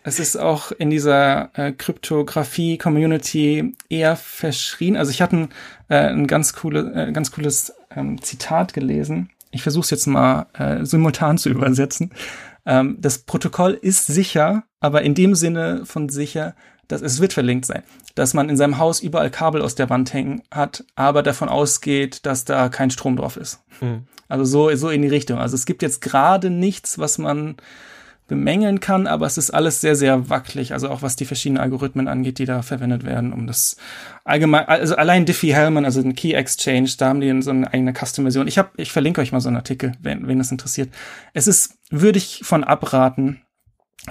es ist auch in dieser äh, Kryptographie-Community eher verschrien. Also ich hatte ein, äh, ein ganz, coole, äh, ganz cooles ähm, Zitat gelesen. Ich versuche es jetzt mal äh, simultan zu übersetzen. Ähm, das Protokoll ist sicher, aber in dem Sinne von sicher, dass es wird verlinkt sein, dass man in seinem Haus überall Kabel aus der Wand hängen hat, aber davon ausgeht, dass da kein Strom drauf ist. Mhm. Also so, so in die Richtung. Also es gibt jetzt gerade nichts, was man bemängeln kann, aber es ist alles sehr, sehr wackelig. Also auch was die verschiedenen Algorithmen angeht, die da verwendet werden, um das allgemein, also allein Diffie-Hellman, also ein Key Exchange, da haben die so eine eigene Custom-Version. Ich habe, ich verlinke euch mal so einen Artikel, wenn, wenn das interessiert. Es ist, würde ich von abraten,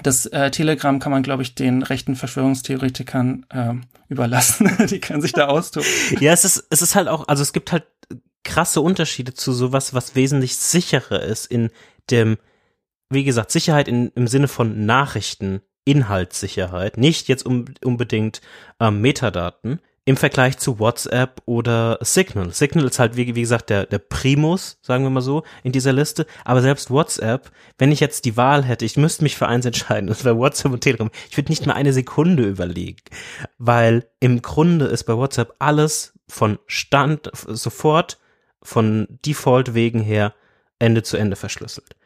das äh, Telegram kann man, glaube ich, den rechten Verschwörungstheoretikern äh, überlassen. die können sich da austoben. Ja, es ist, es ist halt auch, also es gibt halt krasse Unterschiede zu sowas, was wesentlich sicherer ist in dem, wie gesagt, Sicherheit in, im Sinne von Nachrichten, Inhaltssicherheit, nicht jetzt um, unbedingt ähm, Metadaten, im Vergleich zu WhatsApp oder Signal. Signal ist halt, wie, wie gesagt, der, der Primus, sagen wir mal so, in dieser Liste. Aber selbst WhatsApp, wenn ich jetzt die Wahl hätte, ich müsste mich für eins entscheiden, das wäre WhatsApp und Telegram. Ich würde nicht mal eine Sekunde überlegen, weil im Grunde ist bei WhatsApp alles von Stand, sofort, von Default wegen her, Ende zu Ende verschlüsselt.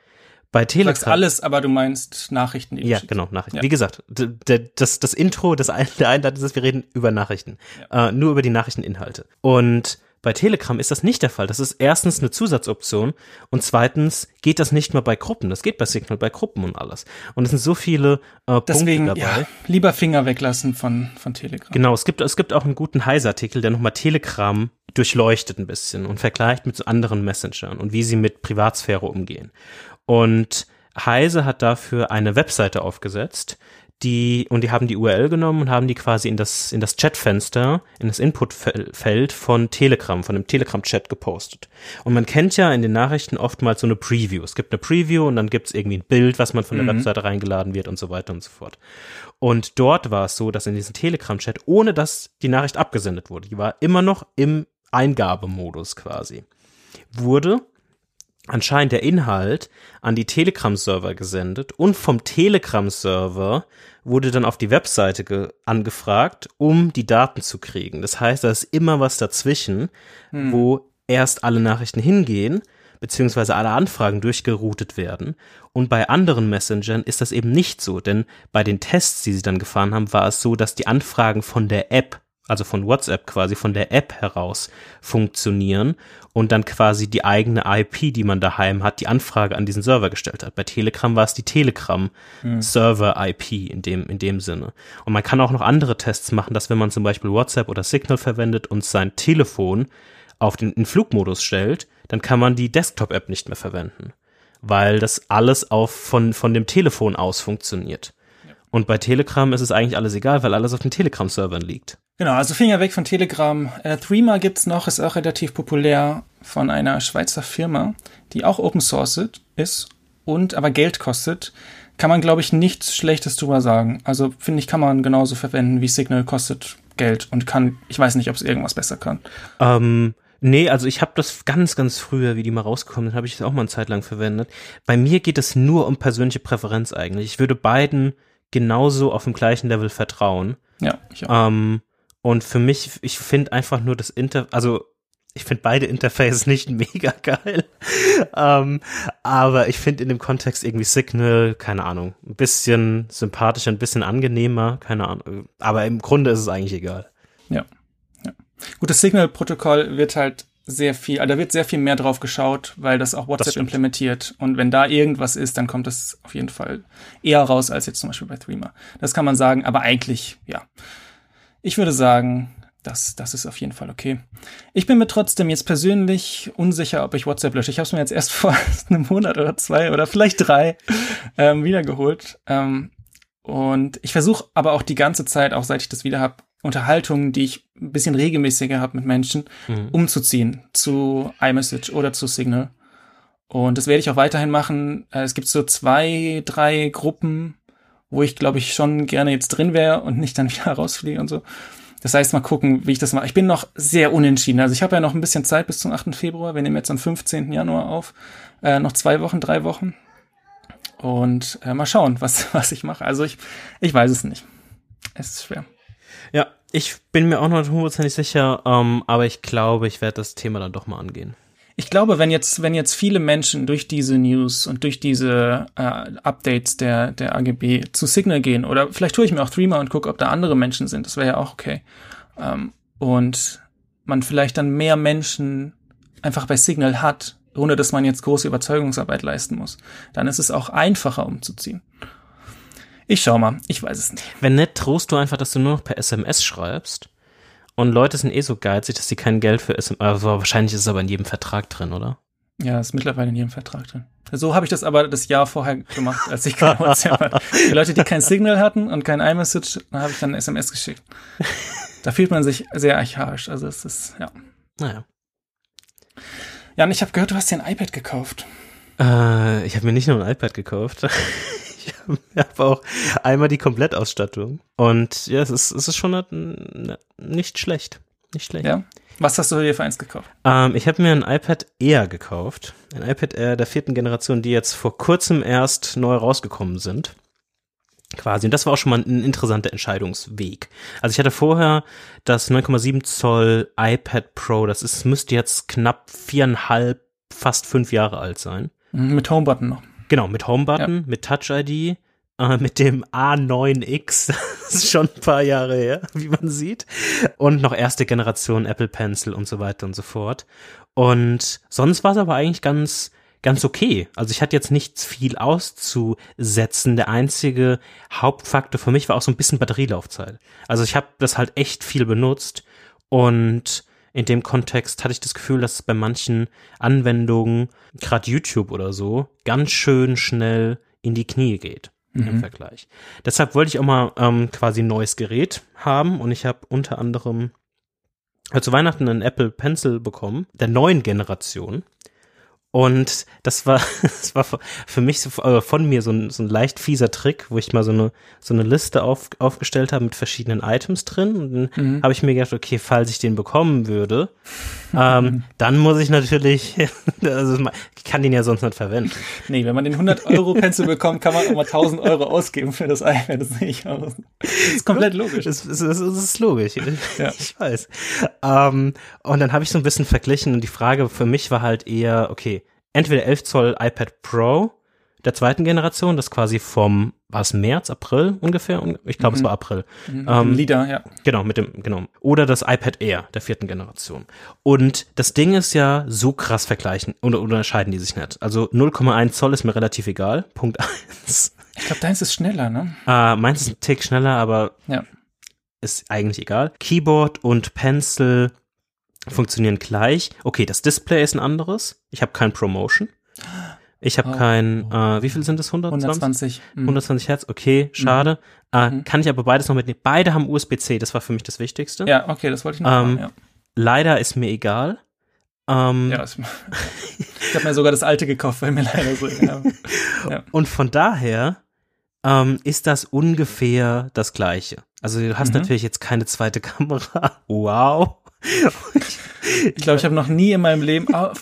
Bei Telegram. Du sagst alles, aber du meinst Nachrichten. Ja, genau, Nachrichten. Ja. Wie gesagt, das, das Intro, das der Einleitung ist, wir reden über Nachrichten. Ja. Äh, nur über die Nachrichteninhalte. Und bei Telegram ist das nicht der Fall. Das ist erstens eine Zusatzoption und zweitens geht das nicht mehr bei Gruppen. Das geht bei Signal bei Gruppen und alles. Und es sind so viele äh, Deswegen, Punkte dabei. Ja, lieber Finger weglassen von, von Telegram. Genau, es gibt, es gibt auch einen guten Heise-Artikel, der nochmal Telegram durchleuchtet ein bisschen und vergleicht mit so anderen Messengern und wie sie mit Privatsphäre umgehen. Und Heise hat dafür eine Webseite aufgesetzt, die, und die haben die URL genommen und haben die quasi in das, in das Chatfenster, in das Inputfeld von Telegram, von dem Telegram-Chat gepostet. Und man kennt ja in den Nachrichten oftmals so eine Preview. Es gibt eine Preview und dann gibt es irgendwie ein Bild, was man von der mhm. Webseite reingeladen wird und so weiter und so fort. Und dort war es so, dass in diesem Telegram-Chat, ohne dass die Nachricht abgesendet wurde, die war immer noch im Eingabemodus quasi, wurde anscheinend der Inhalt an die Telegram-Server gesendet und vom Telegram-Server wurde dann auf die Webseite angefragt, um die Daten zu kriegen. Das heißt, da ist immer was dazwischen, hm. wo erst alle Nachrichten hingehen, beziehungsweise alle Anfragen durchgeroutet werden. Und bei anderen Messengern ist das eben nicht so, denn bei den Tests, die sie dann gefahren haben, war es so, dass die Anfragen von der App also von WhatsApp quasi, von der App heraus funktionieren und dann quasi die eigene IP, die man daheim hat, die Anfrage an diesen Server gestellt hat. Bei Telegram war es die Telegram hm. Server IP in dem, in dem Sinne. Und man kann auch noch andere Tests machen, dass wenn man zum Beispiel WhatsApp oder Signal verwendet und sein Telefon auf den in Flugmodus stellt, dann kann man die Desktop-App nicht mehr verwenden, weil das alles auf von, von dem Telefon aus funktioniert. Und bei Telegram ist es eigentlich alles egal, weil alles auf den Telegram-Servern liegt. Genau, also Finger weg von Telegram. Äh, Threema gibt's noch, ist auch relativ populär von einer Schweizer Firma, die auch Open Source ist und aber Geld kostet. Kann man, glaube ich, nichts Schlechtes drüber sagen. Also finde ich, kann man genauso verwenden wie Signal kostet Geld und kann, ich weiß nicht, ob es irgendwas besser kann. Ähm, Nee, also ich habe das ganz, ganz früher, wie die mal rausgekommen sind, habe ich das auch mal eine Zeit lang verwendet. Bei mir geht es nur um persönliche Präferenz eigentlich. Ich würde beiden genauso auf dem gleichen Level vertrauen. Ja, ich auch. Ähm, und für mich, ich finde einfach nur das Inter, also ich finde beide Interfaces nicht mega geil. ähm, aber ich finde in dem Kontext irgendwie Signal, keine Ahnung, ein bisschen sympathischer, ein bisschen angenehmer, keine Ahnung. Aber im Grunde ist es eigentlich egal. Ja. ja. Gut, das Signal-Protokoll wird halt sehr viel, also da wird sehr viel mehr drauf geschaut, weil das auch WhatsApp das implementiert. Und wenn da irgendwas ist, dann kommt das auf jeden Fall eher raus als jetzt zum Beispiel bei Threema. Das kann man sagen, aber eigentlich, ja. Ich würde sagen, das, das ist auf jeden Fall okay. Ich bin mir trotzdem jetzt persönlich unsicher, ob ich WhatsApp lösche. Ich habe es mir jetzt erst vor einem Monat oder zwei oder vielleicht drei ähm, wiedergeholt. Ähm, und ich versuche aber auch die ganze Zeit, auch seit ich das wieder habe, Unterhaltungen, die ich ein bisschen regelmäßiger habe mit Menschen, mhm. umzuziehen zu iMessage oder zu Signal. Und das werde ich auch weiterhin machen. Äh, es gibt so zwei, drei Gruppen, wo ich, glaube ich, schon gerne jetzt drin wäre und nicht dann wieder rausfliege und so. Das heißt, mal gucken, wie ich das mache. Ich bin noch sehr unentschieden. Also ich habe ja noch ein bisschen Zeit bis zum 8. Februar. Wir nehmen jetzt am 15. Januar auf. Äh, noch zwei Wochen, drei Wochen. Und äh, mal schauen, was, was ich mache. Also ich, ich weiß es nicht. Es ist schwer. Ja, ich bin mir auch noch hundertprozentig sicher, ähm, aber ich glaube, ich werde das Thema dann doch mal angehen ich glaube, wenn jetzt, wenn jetzt viele Menschen durch diese News und durch diese äh, Updates der, der AGB zu Signal gehen, oder vielleicht tue ich mir auch Threema und gucke, ob da andere Menschen sind, das wäre ja auch okay. Ähm, und man vielleicht dann mehr Menschen einfach bei Signal hat, ohne dass man jetzt große Überzeugungsarbeit leisten muss, dann ist es auch einfacher umzuziehen. Ich schau mal, ich weiß es nicht. Wenn nicht, trost du einfach, dass du nur noch per SMS schreibst und Leute sind eh so geizig, dass sie kein Geld für SMS. Also wahrscheinlich ist es aber in jedem Vertrag drin, oder? Ja, ist mittlerweile in jedem Vertrag drin. So habe ich das aber das Jahr vorher gemacht, als ich kein WhatsApp hatte. Die Leute, die kein Signal hatten und kein iMessage, da habe ich dann eine SMS geschickt. Da fühlt man sich sehr archaisch. Also es ist, ja. Naja. Ja, und ich habe gehört, du hast dir ein iPad gekauft. Äh, ich habe mir nicht nur ein iPad gekauft. ich habe auch einmal die Komplettausstattung. Und ja, es ist, es ist schon nicht schlecht. Nicht schlecht. Ja. Was hast du dir für eins gekauft? Ähm, ich habe mir ein iPad Air gekauft. Ein iPad Air der vierten Generation, die jetzt vor kurzem erst neu rausgekommen sind. Quasi. Und das war auch schon mal ein interessanter Entscheidungsweg. Also ich hatte vorher das 9,7 Zoll iPad Pro. Das ist, müsste jetzt knapp viereinhalb, fast fünf Jahre alt sein. Mhm, mit Homebutton noch. Genau, mit Homebutton, ja. mit Touch ID, äh, mit dem A9X. das ist schon ein paar Jahre her, wie man sieht. Und noch erste Generation Apple Pencil und so weiter und so fort. Und sonst war es aber eigentlich ganz, ganz okay. Also ich hatte jetzt nichts viel auszusetzen. Der einzige Hauptfaktor für mich war auch so ein bisschen Batterielaufzeit. Also ich habe das halt echt viel benutzt und in dem Kontext hatte ich das Gefühl, dass es bei manchen Anwendungen, gerade YouTube oder so, ganz schön schnell in die Knie geht. mhm. im Vergleich. Deshalb wollte ich auch mal ähm, quasi ein neues Gerät haben und ich habe unter anderem zu Weihnachten einen Apple Pencil bekommen, der neuen Generation. Und das war, das war für mich so, äh, von mir so ein, so ein leicht fieser Trick, wo ich mal so eine, so eine Liste auf, aufgestellt habe mit verschiedenen Items drin. Und dann mhm. habe ich mir gedacht, okay, falls ich den bekommen würde, ähm, dann muss ich natürlich, also ich kann den ja sonst nicht verwenden. Nee, wenn man den 100 Euro Pencil bekommt, kann man auch mal 1000 Euro ausgeben für das iPad. Das ich aus. Das ist komplett logisch. Das, das, das ist logisch. Ja. Ich weiß. Ähm, und dann habe ich so ein bisschen verglichen und die Frage für mich war halt eher, okay, entweder 11 Zoll iPad Pro der zweiten Generation, das quasi vom, war es März, April ungefähr? Ich glaube, mhm. es war April. Mhm, ähm, Lieder, ja. Genau, mit dem, genau. Oder das iPad Air der vierten Generation. Und das Ding ist ja so krass vergleichen oder unterscheiden die sich nicht. Also 0,1 Zoll ist mir relativ egal. Punkt 1. Ich glaube, deins ist schneller, ne? Äh, meins ist ein Tick schneller, aber ja. ist eigentlich egal. Keyboard und Pencil funktionieren gleich. Okay, das Display ist ein anderes. Ich habe kein Promotion. Ich habe oh. kein, äh, wie viel sind das? 120? 120, 120 Hertz, okay, schade. Mhm. Äh, mhm. Kann ich aber beides noch mitnehmen. Beide haben USB-C, das war für mich das Wichtigste. Ja, okay, das wollte ich noch ähm, machen, ja. Leider ist mir egal. Ähm, ja, ich habe mir sogar das alte gekauft, weil mir leider so egal ja. Und von daher ähm, ist das ungefähr das Gleiche. Also du hast mhm. natürlich jetzt keine zweite Kamera. Wow ich glaube, ich habe noch nie in meinem Leben, ah,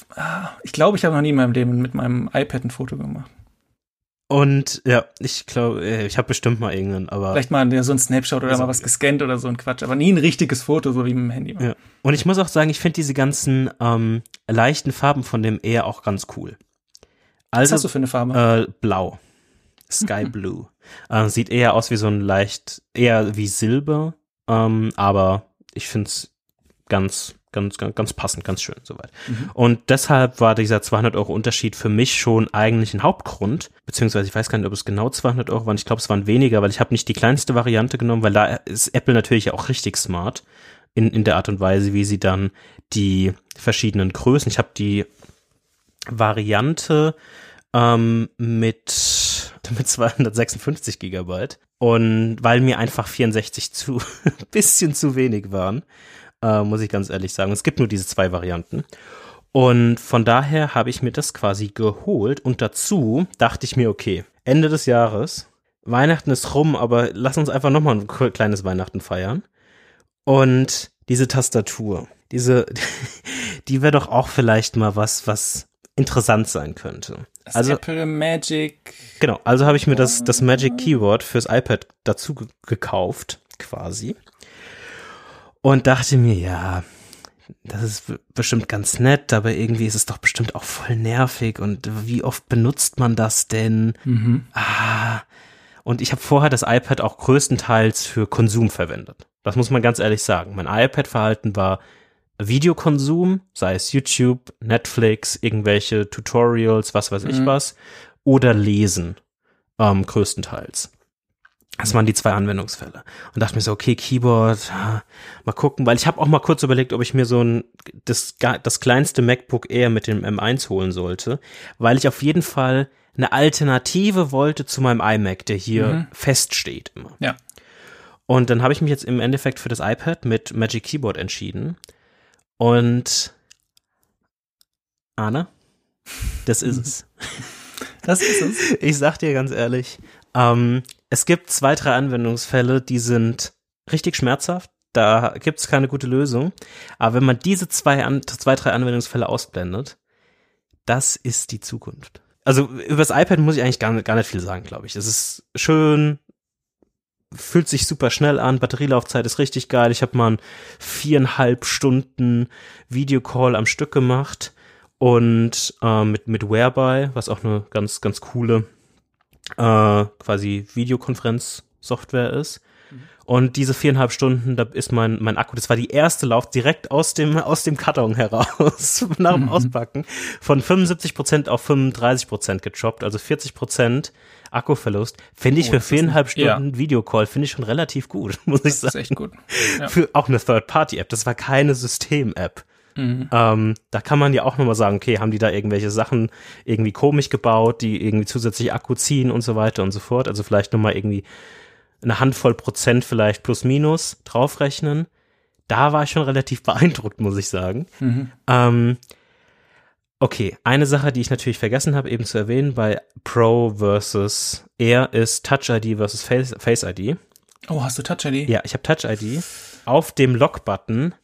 ich glaube, ich habe noch nie in meinem Leben mit meinem iPad ein Foto gemacht. Und ja, ich glaube, äh, ich habe bestimmt mal irgendeinen, aber. Vielleicht mal so ein Snapshot oder also, mal was gescannt oder so ein Quatsch, aber nie ein richtiges Foto, so wie mit dem Handy. Ja. Und ich muss auch sagen, ich finde diese ganzen ähm, leichten Farben von dem eher auch ganz cool. Also, was hast du für eine Farbe? Äh, blau. Sky Blue. äh, sieht eher aus wie so ein leicht, eher wie Silber, ähm, aber ich finde es ganz, ganz, ganz, ganz passend, ganz schön soweit. Mhm. Und deshalb war dieser 200 Euro Unterschied für mich schon eigentlich ein Hauptgrund, beziehungsweise ich weiß gar nicht, ob es genau 200 Euro waren. Ich glaube, es waren weniger, weil ich habe nicht die kleinste Variante genommen, weil da ist Apple natürlich auch richtig smart in, in der Art und Weise, wie sie dann die verschiedenen Größen. Ich habe die Variante ähm, mit, mit 256 Gigabyte und weil mir einfach 64 zu bisschen zu wenig waren äh, muss ich ganz ehrlich sagen. Es gibt nur diese zwei Varianten. Und von daher habe ich mir das quasi geholt und dazu dachte ich mir, okay, Ende des Jahres, Weihnachten ist rum, aber lass uns einfach nochmal ein kleines Weihnachten feiern. Und diese Tastatur, diese, die wäre doch auch vielleicht mal was, was interessant sein könnte. Das also Apple Magic. Genau, also habe ich mir das, das Magic Keyboard fürs iPad dazu gekauft, quasi und dachte mir, ja, das ist bestimmt ganz nett, aber irgendwie ist es doch bestimmt auch voll nervig und wie oft benutzt man das denn? Mhm. Ah. Und ich habe vorher das iPad auch größtenteils für Konsum verwendet. Das muss man ganz ehrlich sagen. Mein iPad-Verhalten war Videokonsum, sei es YouTube, Netflix, irgendwelche Tutorials, was weiß ich mhm. was, oder Lesen, ähm, größtenteils. Das waren die zwei Anwendungsfälle. Und dachte mir so, okay, Keyboard, mal gucken, weil ich habe auch mal kurz überlegt, ob ich mir so ein das, das kleinste MacBook Air mit dem M1 holen sollte, weil ich auf jeden Fall eine Alternative wollte zu meinem iMac, der hier mhm. feststeht immer. Ja. Und dann habe ich mich jetzt im Endeffekt für das iPad mit Magic Keyboard entschieden. Und Arne, das ist es. Das ist es. Ich sag dir ganz ehrlich, ähm, es gibt zwei, drei Anwendungsfälle, die sind richtig schmerzhaft. Da gibt es keine gute Lösung. Aber wenn man diese zwei, an, zwei, drei Anwendungsfälle ausblendet, das ist die Zukunft. Also über das iPad muss ich eigentlich gar, gar nicht viel sagen, glaube ich. Es ist schön, fühlt sich super schnell an, Batterielaufzeit ist richtig geil. Ich habe mal viereinhalb Stunden Videocall am Stück gemacht und äh, mit mit Whereby, was auch eine ganz ganz coole äh, quasi Videokonferenzsoftware ist. Mhm. Und diese viereinhalb Stunden, da ist mein, mein Akku, das war die erste Lauf direkt aus dem, aus dem Karton heraus, nach dem mhm. Auspacken, von 75 Prozent auf 35 Prozent gechoppt, also 40 Prozent Akkuverlust. Finde ich oh, für viereinhalb ein, Stunden ja. Videocall, finde ich schon relativ gut, muss das ich sagen. Das ist echt gut. Ja. Für auch eine Third-Party-App, das war keine System-App. Mhm. Ähm, da kann man ja auch nochmal sagen, okay, haben die da irgendwelche Sachen irgendwie komisch gebaut, die irgendwie zusätzlich Akku ziehen und so weiter und so fort. Also vielleicht nochmal irgendwie eine Handvoll Prozent vielleicht plus minus draufrechnen. Da war ich schon relativ beeindruckt, muss ich sagen. Mhm. Ähm, okay, eine Sache, die ich natürlich vergessen habe eben zu erwähnen bei Pro versus Air ist Touch ID versus Face, Face ID. Oh, hast du Touch ID? Ja, ich habe Touch ID. Auf dem Lock-Button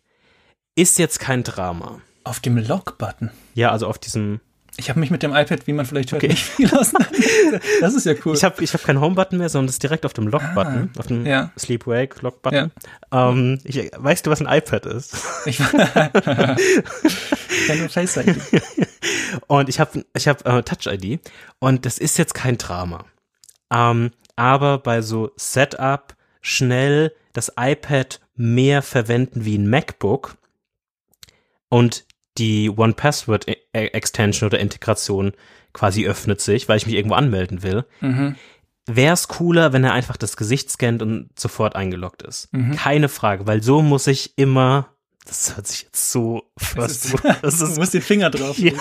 ist jetzt kein Drama. Auf dem Lock-Button? Ja, also auf diesem ich habe mich mit dem iPad, wie man vielleicht hört, okay. nicht viel auseinander. Das ist ja cool. Ich habe ich hab keinen Home-Button mehr, sondern das ist direkt auf dem Lock-Button, ah, auf dem ja. Sleep-Wake-Lock-Button. Ja. Ähm, ich, weißt du, was ein iPad ist? Ich kenne Face ID. Und ich habe ich hab, äh, Touch ID und das ist jetzt kein Drama. Ähm, aber bei so Setup schnell das iPad mehr verwenden wie ein MacBook und die One-Password-Extension oder Integration quasi öffnet sich, weil ich mich irgendwo anmelden will. Mhm. Wäre es cooler, wenn er einfach das Gesicht scannt und sofort eingeloggt ist. Mhm. Keine Frage, weil so muss ich immer das hört sich jetzt so fast. Das ist, du musst den Finger drauf Ja.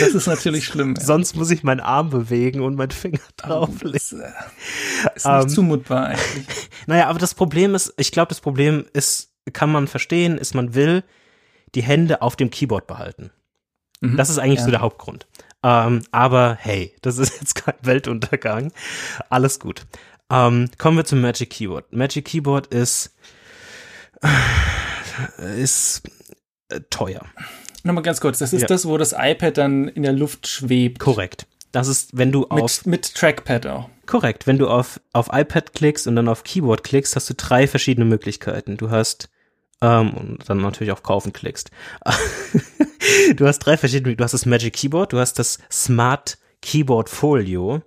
Das ist natürlich schlimm. Ja. Sonst muss ich meinen Arm bewegen und meinen Finger drauflegen. Das äh, ist nicht um, ähm, zumutbar eigentlich. Naja, aber das Problem ist, ich glaube, das Problem ist, kann man verstehen, ist, man will die Hände auf dem Keyboard behalten. Mhm. Das ist eigentlich ja. so der Hauptgrund. Ähm, aber hey, das ist jetzt kein Weltuntergang. Alles gut. Ähm, kommen wir zum Magic Keyboard. Magic Keyboard ist, äh, ist äh, teuer. Nochmal ganz kurz, das ist ja. das, wo das iPad dann in der Luft schwebt. Korrekt. Das ist, wenn du auf. Mit, mit Trackpad auch. Korrekt. Wenn du auf, auf iPad klickst und dann auf Keyboard klickst, hast du drei verschiedene Möglichkeiten. Du hast ähm, und dann natürlich auf Kaufen klickst. du hast drei verschiedene, du hast das Magic Keyboard, du hast das Smart Keyboard Folio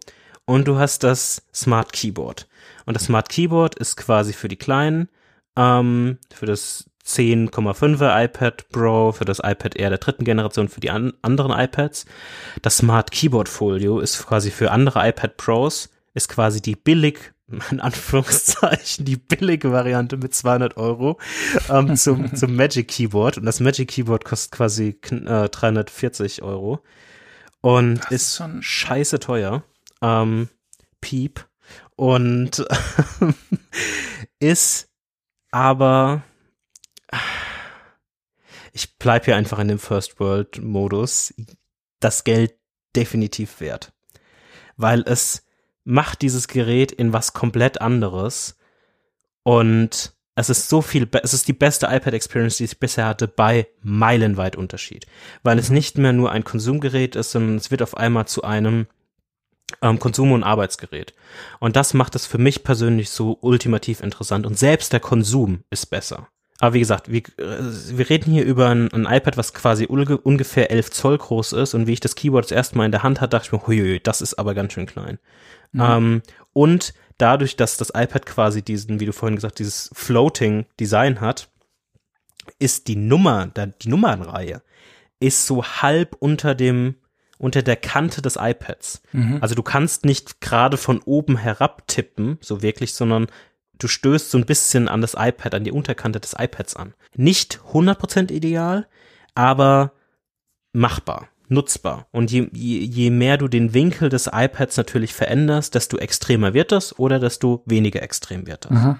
und du hast das Smart Keyboard. Und das Smart Keyboard ist quasi für die Kleinen, ähm, für das 10,5er iPad Pro, für das iPad Air der dritten Generation, für die an anderen iPads. Das Smart Keyboard Folio ist quasi für andere iPad Pros, ist quasi die billig in Anführungszeichen die billige Variante mit 200 Euro ähm, zum, zum Magic Keyboard. Und das Magic Keyboard kostet quasi äh, 340 Euro und das ist schon scheiße teuer. Ähm, Piep. Und ist aber ich bleib hier einfach in dem First World Modus. Das Geld definitiv wert. Weil es macht dieses Gerät in was komplett anderes und es ist so viel, es ist die beste iPad Experience, die ich bisher hatte, bei meilenweit Unterschied, weil es nicht mehr nur ein Konsumgerät ist, sondern es wird auf einmal zu einem ähm, Konsum- und Arbeitsgerät. Und das macht es für mich persönlich so ultimativ interessant. Und selbst der Konsum ist besser. Aber wie gesagt, wir, äh, wir reden hier über ein, ein iPad, was quasi ungefähr 11 Zoll groß ist. Und wie ich das Keyboard das erste Mal in der Hand hatte, dachte ich mir, huiui, das ist aber ganz schön klein. Mhm. Ähm, und dadurch, dass das iPad quasi diesen, wie du vorhin gesagt, dieses Floating Design hat, ist die Nummer, die Nummernreihe, ist so halb unter dem, unter der Kante des iPads. Mhm. Also du kannst nicht gerade von oben herab tippen, so wirklich, sondern du stößt so ein bisschen an das iPad, an die Unterkante des iPads an. Nicht 100% ideal, aber machbar nutzbar. Und je, je, je mehr du den Winkel des iPads natürlich veränderst, desto extremer wird das oder desto weniger extrem wird das. Mhm.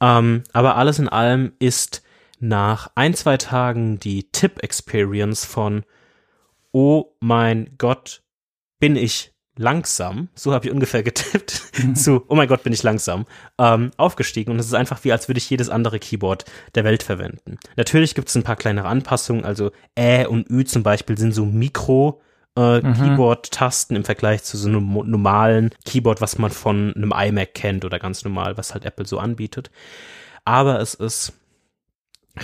Ähm, aber alles in allem ist nach ein, zwei Tagen die Tip-Experience von, oh mein Gott, bin ich langsam, so habe ich ungefähr getippt, zu, oh mein Gott, bin ich langsam, ähm, aufgestiegen. Und es ist einfach wie, als würde ich jedes andere Keyboard der Welt verwenden. Natürlich gibt es ein paar kleinere Anpassungen, also Ä und Ü zum Beispiel sind so Mikro- äh, mhm. Keyboard-Tasten im Vergleich zu so einem normalen Keyboard, was man von einem iMac kennt oder ganz normal, was halt Apple so anbietet. Aber es ist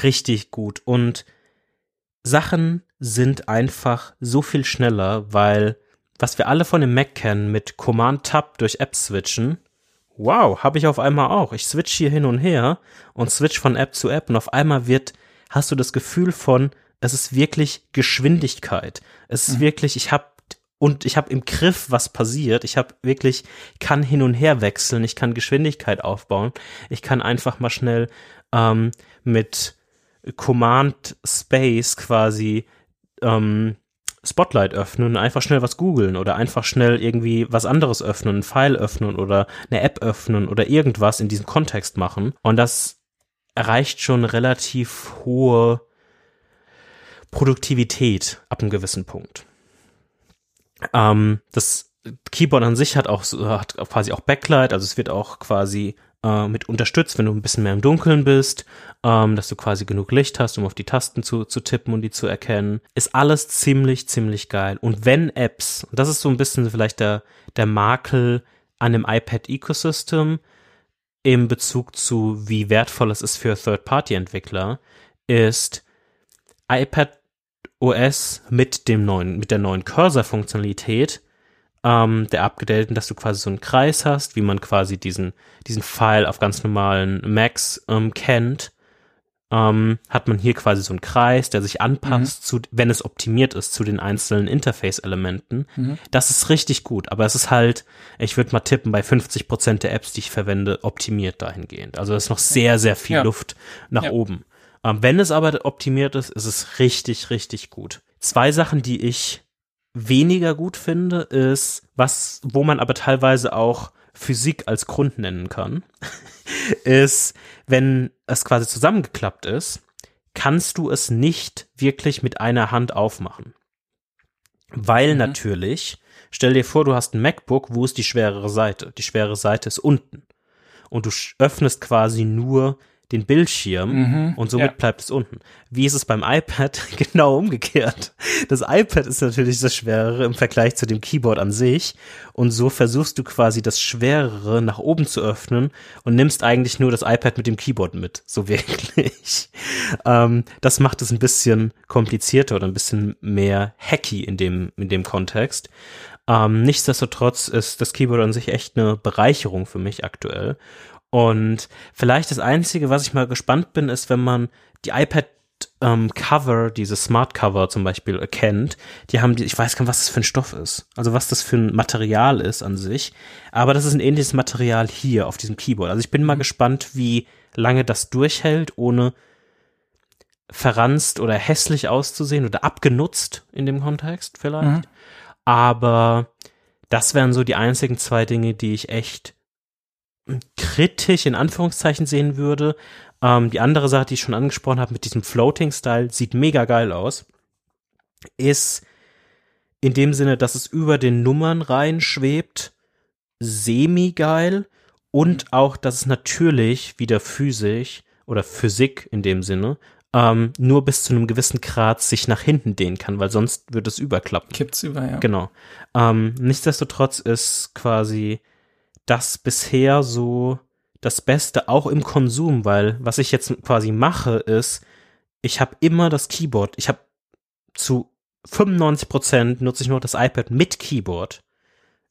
richtig gut und Sachen sind einfach so viel schneller, weil was wir alle von dem Mac kennen, mit Command-Tab durch App switchen, wow, habe ich auf einmal auch. Ich switch hier hin und her und switch von App zu App und auf einmal wird, hast du das Gefühl von, es ist wirklich Geschwindigkeit. Es ist mhm. wirklich, ich habe und ich habe im Griff, was passiert. Ich habe wirklich, kann hin und her wechseln, ich kann Geschwindigkeit aufbauen. Ich kann einfach mal schnell ähm, mit Command Space quasi ähm, Spotlight öffnen einfach schnell was googeln oder einfach schnell irgendwie was anderes öffnen, ein File öffnen oder eine App öffnen oder irgendwas in diesem Kontext machen. Und das erreicht schon relativ hohe Produktivität ab einem gewissen Punkt. Ähm, das Keyboard an sich hat auch hat quasi auch Backlight, also es wird auch quasi äh, mit unterstützt, wenn du ein bisschen mehr im Dunkeln bist, ähm, dass du quasi genug Licht hast, um auf die Tasten zu, zu tippen und die zu erkennen. Ist alles ziemlich, ziemlich geil. Und wenn Apps, und das ist so ein bisschen vielleicht der, der Makel an dem iPad-Ecosystem im Bezug zu, wie wertvoll es ist für Third-Party-Entwickler, ist iPad OS mit dem neuen, mit der neuen Cursor-Funktionalität ähm, der abgedateten, dass du quasi so einen Kreis hast, wie man quasi diesen, diesen Pfeil auf ganz normalen Macs ähm, kennt, ähm, hat man hier quasi so einen Kreis, der sich anpasst, mhm. zu, wenn es optimiert ist, zu den einzelnen Interface-Elementen. Mhm. Das ist richtig gut, aber es ist halt, ich würde mal tippen, bei 50 Prozent der Apps, die ich verwende, optimiert dahingehend. Also es ist noch sehr, sehr viel ja. Luft nach ja. oben. Ähm, wenn es aber optimiert ist, ist es richtig, richtig gut. Zwei Sachen, die ich weniger gut finde, ist, was, wo man aber teilweise auch Physik als Grund nennen kann, ist, wenn es quasi zusammengeklappt ist, kannst du es nicht wirklich mit einer Hand aufmachen. Weil mhm. natürlich, stell dir vor, du hast ein MacBook, wo ist die schwerere Seite? Die schwere Seite ist unten. Und du öffnest quasi nur den Bildschirm mhm, und somit ja. bleibt es unten. Wie ist es beim iPad? genau umgekehrt. Das iPad ist natürlich das Schwerere im Vergleich zu dem Keyboard an sich und so versuchst du quasi das Schwerere nach oben zu öffnen und nimmst eigentlich nur das iPad mit dem Keyboard mit, so wirklich. ähm, das macht es ein bisschen komplizierter oder ein bisschen mehr hacky in dem, in dem Kontext. Ähm, nichtsdestotrotz ist das Keyboard an sich echt eine Bereicherung für mich aktuell. Und vielleicht das Einzige, was ich mal gespannt bin, ist, wenn man die iPad ähm, Cover, diese Smart Cover zum Beispiel erkennt, die haben die, ich weiß gar nicht, was das für ein Stoff ist, also was das für ein Material ist an sich, aber das ist ein ähnliches Material hier auf diesem Keyboard. Also ich bin mal mhm. gespannt, wie lange das durchhält, ohne verranzt oder hässlich auszusehen oder abgenutzt in dem Kontext vielleicht. Mhm. Aber das wären so die einzigen zwei Dinge, die ich echt kritisch in Anführungszeichen sehen würde. Ähm, die andere Sache, die ich schon angesprochen habe mit diesem Floating-Style, sieht mega geil aus, ist in dem Sinne, dass es über den Nummern rein schwebt, semi-geil und auch, dass es natürlich wieder physisch oder Physik in dem Sinne ähm, nur bis zu einem gewissen Grad sich nach hinten dehnen kann, weil sonst würde es überklappen. Kippt's über, ja. Genau. Ähm, nichtsdestotrotz ist quasi das bisher so das Beste, auch im Konsum, weil was ich jetzt quasi mache, ist, ich habe immer das Keyboard. Ich habe zu 95 Prozent nutze ich nur das iPad mit Keyboard.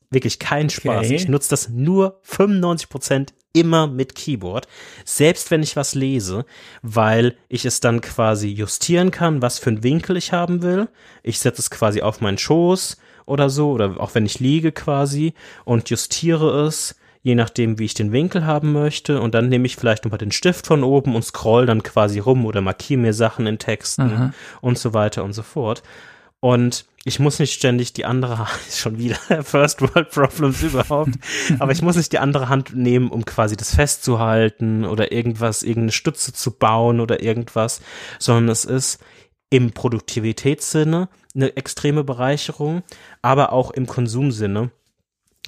Wirklich kein Spaß. Okay. Ich nutze das nur 95 Prozent immer mit Keyboard, selbst wenn ich was lese, weil ich es dann quasi justieren kann, was für einen Winkel ich haben will. Ich setze es quasi auf meinen Schoß oder so, oder auch wenn ich liege quasi und justiere es, je nachdem, wie ich den Winkel haben möchte. Und dann nehme ich vielleicht nochmal den Stift von oben und scroll dann quasi rum oder markiere mir Sachen in Texten Aha. und so weiter und so fort. Und ich muss nicht ständig die andere Hand, schon wieder First World Problems überhaupt, aber ich muss nicht die andere Hand nehmen, um quasi das festzuhalten oder irgendwas, irgendeine Stütze zu bauen oder irgendwas, sondern es ist im Produktivitätssinne eine extreme Bereicherung, aber auch im Konsumsinne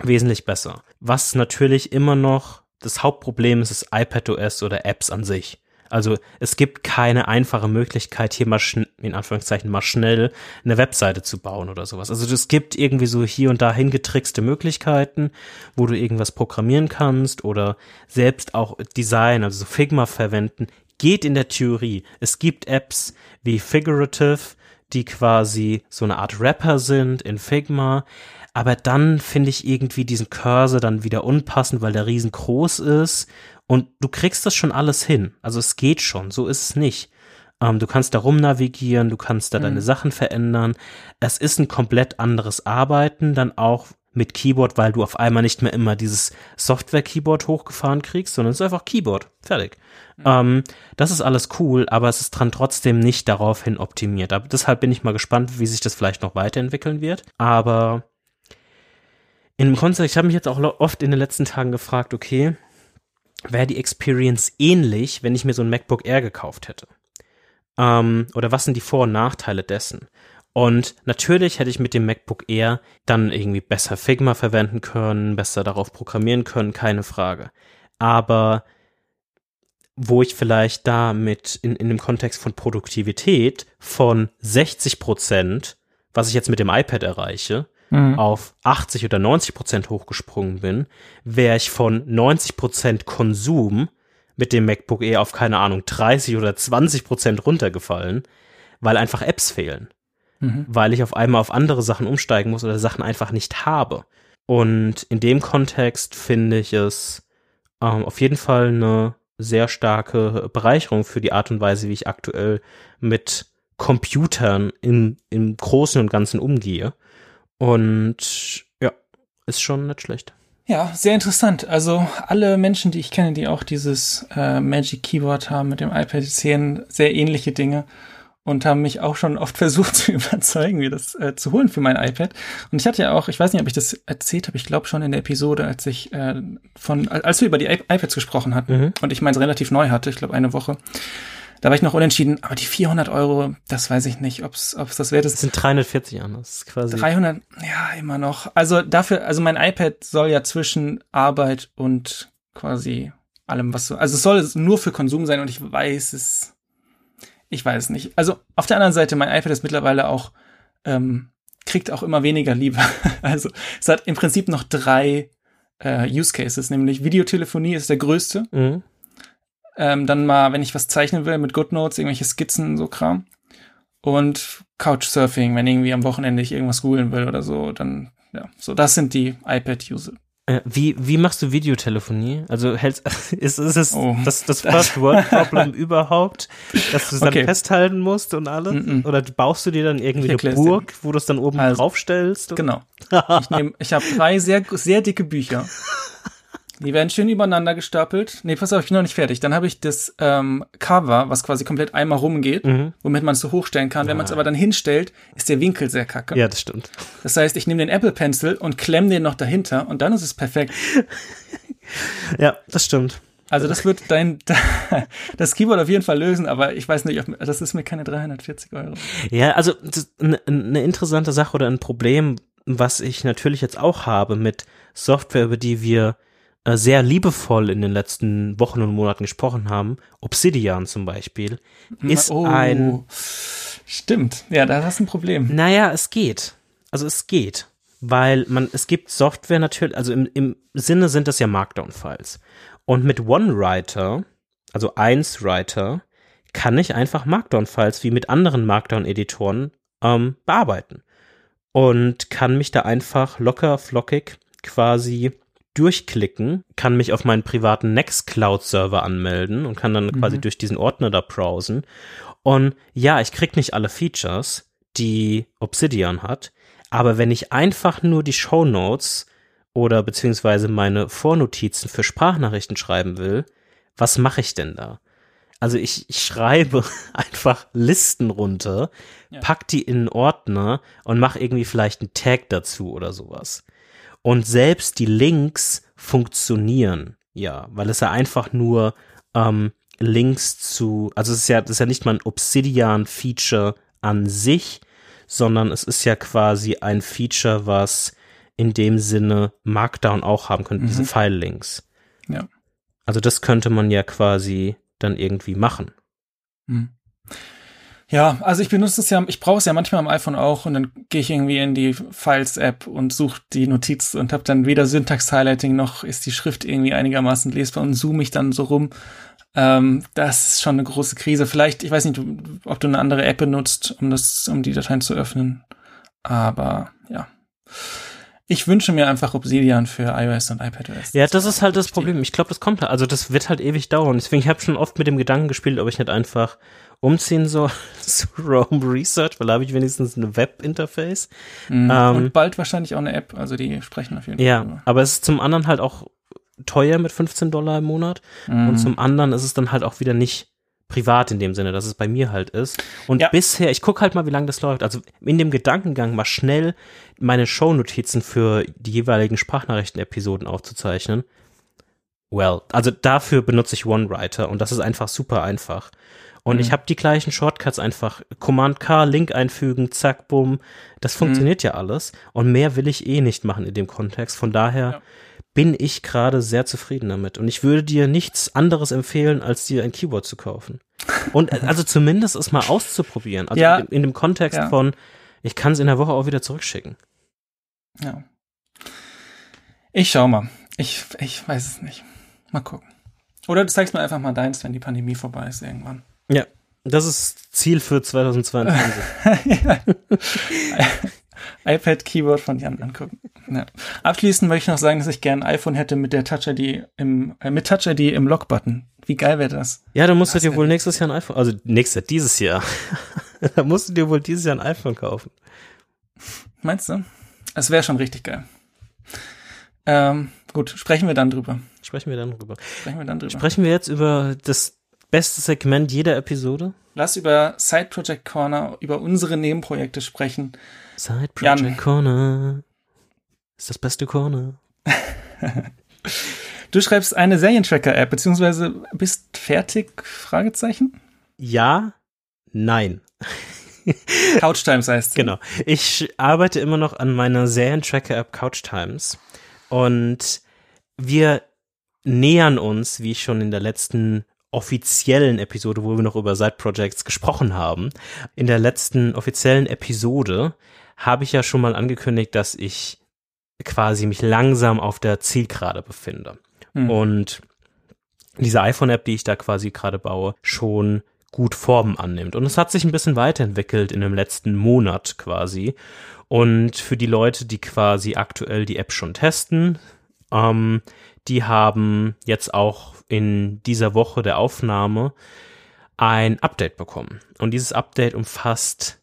wesentlich besser. Was natürlich immer noch das Hauptproblem ist, ist iPadOS oder Apps an sich. Also es gibt keine einfache Möglichkeit, hier mal in Anführungszeichen mal schnell eine Webseite zu bauen oder sowas. Also es gibt irgendwie so hier und da hingetrickste Möglichkeiten, wo du irgendwas programmieren kannst oder selbst auch Design, also so Figma verwenden, geht in der Theorie. Es gibt Apps wie Figurative, die quasi so eine Art Rapper sind in Figma. Aber dann finde ich irgendwie diesen Cursor dann wieder unpassend, weil der riesengroß ist. Und du kriegst das schon alles hin. Also es geht schon, so ist es nicht. Ähm, du kannst da rumnavigieren, du kannst da mhm. deine Sachen verändern. Es ist ein komplett anderes Arbeiten, dann auch mit Keyboard, weil du auf einmal nicht mehr immer dieses Software-Keyboard hochgefahren kriegst, sondern es ist einfach Keyboard. Fertig. Mhm. Ähm, das ist alles cool, aber es ist dran trotzdem nicht daraufhin optimiert. Aber deshalb bin ich mal gespannt, wie sich das vielleicht noch weiterentwickeln wird. Aber in dem Kontext, ich habe mich jetzt auch oft in den letzten Tagen gefragt, okay, wäre die Experience ähnlich, wenn ich mir so ein MacBook Air gekauft hätte? Ähm, oder was sind die Vor- und Nachteile dessen? Und natürlich hätte ich mit dem MacBook Air dann irgendwie besser Figma verwenden können, besser darauf programmieren können, keine Frage. Aber wo ich vielleicht da mit in, in dem Kontext von Produktivität von 60 Prozent, was ich jetzt mit dem iPad erreiche, mhm. auf 80 oder 90 Prozent hochgesprungen bin, wäre ich von 90 Prozent Konsum mit dem MacBook Air auf keine Ahnung 30 oder 20 Prozent runtergefallen, weil einfach Apps fehlen mhm. weil ich auf einmal auf andere Sachen umsteigen muss oder Sachen einfach nicht habe. Und in dem Kontext finde ich es ähm, auf jeden Fall eine sehr starke Bereicherung für die Art und Weise, wie ich aktuell mit Computern im, im Großen und Ganzen umgehe. Und ja, ist schon nicht schlecht. Ja, sehr interessant. Also alle Menschen, die ich kenne, die auch dieses äh, Magic Keyboard haben mit dem iPad, sehen sehr ähnliche Dinge und haben mich auch schon oft versucht zu überzeugen, mir das äh, zu holen für mein iPad. Und ich hatte ja auch, ich weiß nicht, ob ich das erzählt habe, ich glaube schon in der Episode, als ich äh, von, als wir über die iPads gesprochen hatten mhm. und ich meins relativ neu hatte, ich glaube eine Woche. Da war ich noch unentschieden, aber die 400 Euro, das weiß ich nicht, ob es das wert ist. Das sind 340 an, das ist quasi. 300, ja, immer noch. Also dafür, also mein iPad soll ja zwischen Arbeit und quasi allem, was so, also es soll nur für Konsum sein und ich weiß es, ich weiß nicht. Also auf der anderen Seite, mein iPad ist mittlerweile auch, ähm, kriegt auch immer weniger Liebe. also es hat im Prinzip noch drei äh, Use Cases, nämlich Videotelefonie ist der größte. Mhm. Ähm, dann mal, wenn ich was zeichnen will mit GoodNotes, irgendwelche Skizzen, so Kram. Und Couchsurfing, wenn irgendwie am Wochenende ich irgendwas googeln will oder so, dann, ja, so, das sind die iPad-Use wie, wie machst du Videotelefonie? Also hältst, ist, ist es oh, das, das First World Problem überhaupt, dass du es dann okay. festhalten musst und alles? Mm -mm. Oder baust du dir dann irgendwie eine Burg, wo du es dann oben also, draufstellst? Genau. ich nehm, ich habe drei sehr, sehr dicke Bücher. Die werden schön übereinander gestapelt. Nee, pass auf, ich bin noch nicht fertig. Dann habe ich das ähm, Cover, was quasi komplett einmal rumgeht, mhm. womit man es so hochstellen kann. Ja. Wenn man es aber dann hinstellt, ist der Winkel sehr kacke. Ja, das stimmt. Das heißt, ich nehme den Apple Pencil und klemme den noch dahinter und dann ist es perfekt. ja, das stimmt. Also das wird dein das Keyboard auf jeden Fall lösen, aber ich weiß nicht, das ist mir keine 340 Euro. Ja, also eine ne interessante Sache oder ein Problem, was ich natürlich jetzt auch habe mit Software, über die wir äh, sehr liebevoll in den letzten Wochen und Monaten gesprochen haben, Obsidian zum Beispiel, ist oh, ein. Stimmt, ja, da hast du ein Problem. Naja, es geht. Also es geht. Weil man, es gibt Software natürlich, also im, im Sinne sind das ja Markdown-Files. Und mit OneWriter, also 1Writer, kann ich einfach Markdown-Files wie mit anderen Markdown-Editoren ähm, bearbeiten. Und kann mich da einfach locker, flockig quasi durchklicken, kann mich auf meinen privaten Nextcloud-Server anmelden und kann dann mhm. quasi durch diesen Ordner da browsen. Und ja, ich krieg nicht alle Features, die Obsidian hat, aber wenn ich einfach nur die Show Notes oder beziehungsweise meine Vornotizen für Sprachnachrichten schreiben will, was mache ich denn da? Also ich, ich schreibe einfach Listen runter, ja. pack die in einen Ordner und mache irgendwie vielleicht einen Tag dazu oder sowas. Und selbst die Links funktionieren, ja, weil es ja einfach nur ähm, Links zu, also es ist ja, das ist ja nicht mal ein Obsidian-Feature an sich, sondern es ist ja quasi ein Feature, was in dem Sinne Markdown auch haben könnte, mhm. diese File-Links. Ja. Also das könnte man ja quasi dann irgendwie machen. Mhm. Ja, also ich benutze es ja, ich brauche es ja manchmal am iPhone auch und dann gehe ich irgendwie in die Files-App und suche die Notiz und habe dann weder Syntax-Highlighting noch ist die Schrift irgendwie einigermaßen lesbar und zoome ich dann so rum. Ähm, das ist schon eine große Krise. Vielleicht, ich weiß nicht, ob du eine andere App benutzt, um das, um die Dateien zu öffnen. Aber ja. Ich wünsche mir einfach Obsidian für iOS und iPadOS. Ja, das ist halt das Problem. Ich glaube, das kommt halt. Also das wird halt ewig dauern. Deswegen habe ich schon oft mit dem Gedanken gespielt, ob ich nicht einfach umziehen soll zu Rome Research, weil da habe ich wenigstens ein Web-Interface. Mhm. Ähm, und bald wahrscheinlich auch eine App. Also die sprechen auf jeden ja, Fall. Ja, aber es ist zum anderen halt auch teuer mit 15 Dollar im Monat. Mhm. Und zum anderen ist es dann halt auch wieder nicht privat in dem Sinne, dass es bei mir halt ist. Und ja. bisher, ich gucke halt mal, wie lange das läuft. Also in dem Gedankengang mal schnell meine Shownotizen für die jeweiligen Sprachnachrichten-Episoden aufzuzeichnen. Well, also dafür benutze ich OneWriter und das ist einfach super einfach. Und mhm. ich habe die gleichen Shortcuts einfach. Command K, Link einfügen, zack, bumm. Das mhm. funktioniert mhm. ja alles. Und mehr will ich eh nicht machen in dem Kontext. Von daher ja bin ich gerade sehr zufrieden damit. Und ich würde dir nichts anderes empfehlen, als dir ein Keyboard zu kaufen. Und also zumindest es mal auszuprobieren. Also ja. in, in, dem Kontext ja. von, ich kann es in der Woche auch wieder zurückschicken. Ja. Ich schau mal. Ich, ich weiß es nicht. Mal gucken. Oder du zeigst mir einfach mal deins, wenn die Pandemie vorbei ist irgendwann. Ja, das ist Ziel für 2022. iPad-Keyboard von Jan angucken. Ja. Abschließend möchte ich noch sagen, dass ich gerne ein iPhone hätte mit der Touch-ID im, äh, mit Touch-ID im Lock-Button. Wie geil wäre das? Ja, dann musst du dir wohl nächstes Jahr ein iPhone, also nächstes, dieses Jahr. da musst du dir wohl dieses Jahr ein iPhone kaufen. Meinst du? Es wäre schon richtig geil. Ähm, gut, sprechen wir dann drüber. Sprechen wir dann drüber. Sprechen wir dann drüber. Sprechen wir jetzt über das beste Segment jeder Episode? Lass über Side Project Corner, über unsere Nebenprojekte sprechen. Side Project Jan. Corner ist das beste Corner. du schreibst eine Serientracker-App, beziehungsweise bist fertig? Fragezeichen? Ja, nein. Couch Times heißt. Genau. Ich arbeite immer noch an meiner Serientracker-App Couch Times und wir nähern uns, wie ich schon in der letzten offiziellen Episode, wo wir noch über Side Projects gesprochen haben, in der letzten offiziellen Episode habe ich ja schon mal angekündigt, dass ich quasi mich langsam auf der Zielgerade befinde. Mhm. Und diese iPhone-App, die ich da quasi gerade baue, schon gut Formen annimmt. Und es hat sich ein bisschen weiterentwickelt in dem letzten Monat quasi. Und für die Leute, die quasi aktuell die App schon testen, ähm, die haben jetzt auch in dieser Woche der Aufnahme ein Update bekommen. Und dieses Update umfasst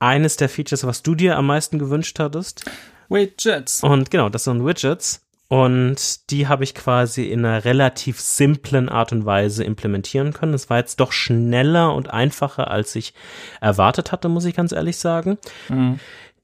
eines der Features, was du dir am meisten gewünscht hattest. Widgets. Und genau, das sind Widgets. Und die habe ich quasi in einer relativ simplen Art und Weise implementieren können. Es war jetzt doch schneller und einfacher, als ich erwartet hatte, muss ich ganz ehrlich sagen. Mhm.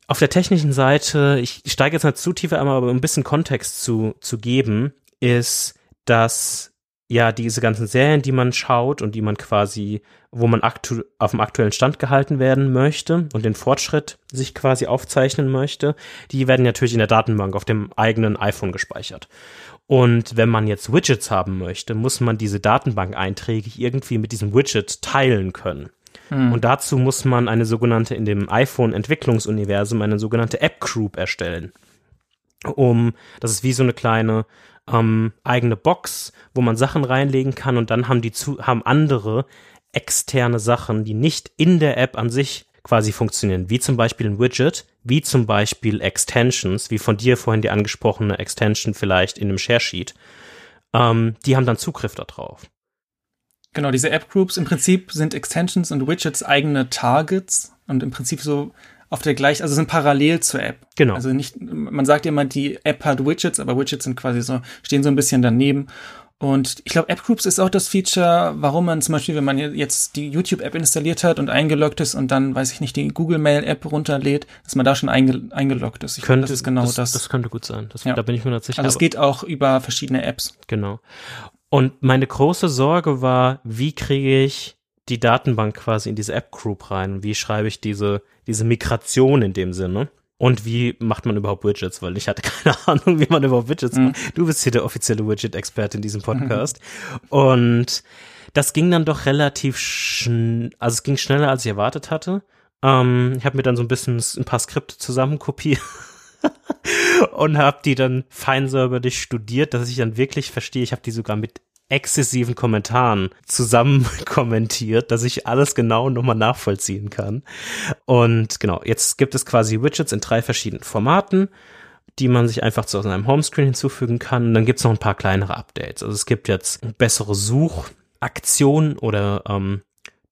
Auf der technischen Seite, ich steige jetzt nicht zu tief einmal, aber um ein bisschen Kontext zu, zu geben, ist, dass ja diese ganzen Serien, die man schaut und die man quasi, wo man aktu auf dem aktuellen Stand gehalten werden möchte und den Fortschritt sich quasi aufzeichnen möchte, die werden natürlich in der Datenbank auf dem eigenen iPhone gespeichert. Und wenn man jetzt Widgets haben möchte, muss man diese Datenbank-Einträge irgendwie mit diesem Widget teilen können. Hm. Und dazu muss man eine sogenannte in dem iPhone-Entwicklungsuniversum eine sogenannte App-Group erstellen. Um, das ist wie so eine kleine ähm, eigene Box, wo man Sachen reinlegen kann und dann haben die zu, haben andere externe Sachen, die nicht in der App an sich quasi funktionieren, wie zum Beispiel ein Widget, wie zum Beispiel Extensions, wie von dir vorhin die angesprochene Extension vielleicht in einem Share Sheet. Ähm, die haben dann Zugriff darauf. Genau, diese App Groups im Prinzip sind Extensions und Widgets eigene Targets und im Prinzip so auf der gleichen, also sind parallel zur App. Genau. Also nicht, man sagt immer, die App hat Widgets, aber Widgets sind quasi so, stehen so ein bisschen daneben. Und ich glaube, App Groups ist auch das Feature, warum man zum Beispiel, wenn man jetzt die YouTube-App installiert hat und eingeloggt ist und dann, weiß ich nicht, die Google Mail-App runterlädt, dass man da schon einge eingeloggt ist. Ich könnte, glaub, das ist genau das, das. Das könnte gut sein. Das, ja. Da bin ich mir nicht sicher. Also es geht auch über verschiedene Apps. Genau. Und meine große Sorge war, wie kriege ich die Datenbank quasi in diese App Group rein? Wie schreibe ich diese diese Migration in dem Sinne. Und wie macht man überhaupt Widgets? Weil ich hatte keine Ahnung, wie man überhaupt Widgets mhm. macht. Du bist hier der offizielle Widget-Experte in diesem Podcast. Mhm. Und das ging dann doch relativ schnell, also es ging schneller, als ich erwartet hatte. Ähm, ich habe mir dann so ein bisschen ein paar Skripte zusammenkopiert und habe die dann feinsäuberlich studiert, dass ich dann wirklich verstehe. Ich habe die sogar mit exzessiven Kommentaren zusammen kommentiert, dass ich alles genau nochmal nachvollziehen kann. Und genau, jetzt gibt es quasi Widgets in drei verschiedenen Formaten. die man sich einfach zu seinem Homescreen hinzufügen kann. Und dann gibt's noch ein paar kleinere Updates. Also es gibt jetzt bessere Suchaktionen oder ähm,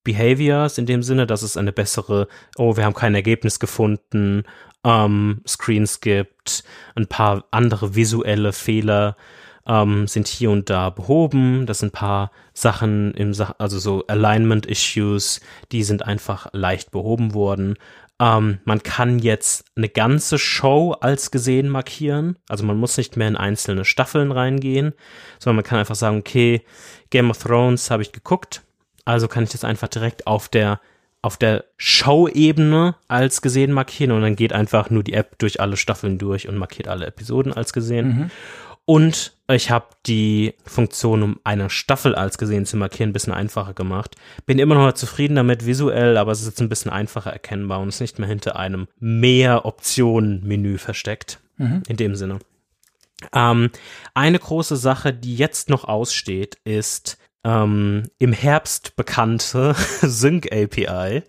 Behaviors in dem Sinne, dass es eine bessere, oh, wir haben kein Ergebnis gefunden, ähm, Screens gibt, ein paar andere visuelle Fehler ähm, sind hier und da behoben. Das sind ein paar Sachen im, Sa also so Alignment Issues, die sind einfach leicht behoben worden. Ähm, man kann jetzt eine ganze Show als gesehen markieren. Also man muss nicht mehr in einzelne Staffeln reingehen, sondern man kann einfach sagen, okay, Game of Thrones habe ich geguckt. Also kann ich das einfach direkt auf der auf der Show-Ebene als gesehen markieren und dann geht einfach nur die App durch alle Staffeln durch und markiert alle Episoden als gesehen. Mhm. Und ich habe die Funktion, um eine Staffel als gesehen zu markieren, ein bisschen einfacher gemacht. Bin immer noch zufrieden damit visuell, aber es ist jetzt ein bisschen einfacher erkennbar und ist nicht mehr hinter einem Mehr-Optionen-Menü versteckt. Mhm. In dem Sinne. Ähm, eine große Sache, die jetzt noch aussteht, ist ähm, im Herbst bekannte Sync API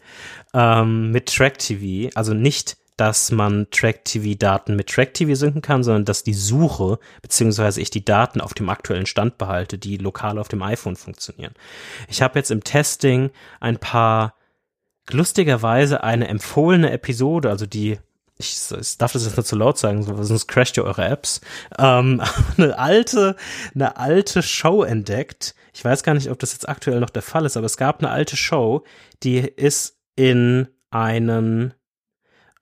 ähm, mit Track TV, also nicht dass man Track-TV-Daten mit Track-TV synken kann, sondern dass die Suche, beziehungsweise ich die Daten auf dem aktuellen Stand behalte, die lokal auf dem iPhone funktionieren. Ich habe jetzt im Testing ein paar lustigerweise eine empfohlene Episode, also die ich, ich darf das jetzt nicht zu laut sagen, sonst crasht ihr eure Apps. Ähm, eine alte, eine alte Show entdeckt. Ich weiß gar nicht, ob das jetzt aktuell noch der Fall ist, aber es gab eine alte Show, die ist in einen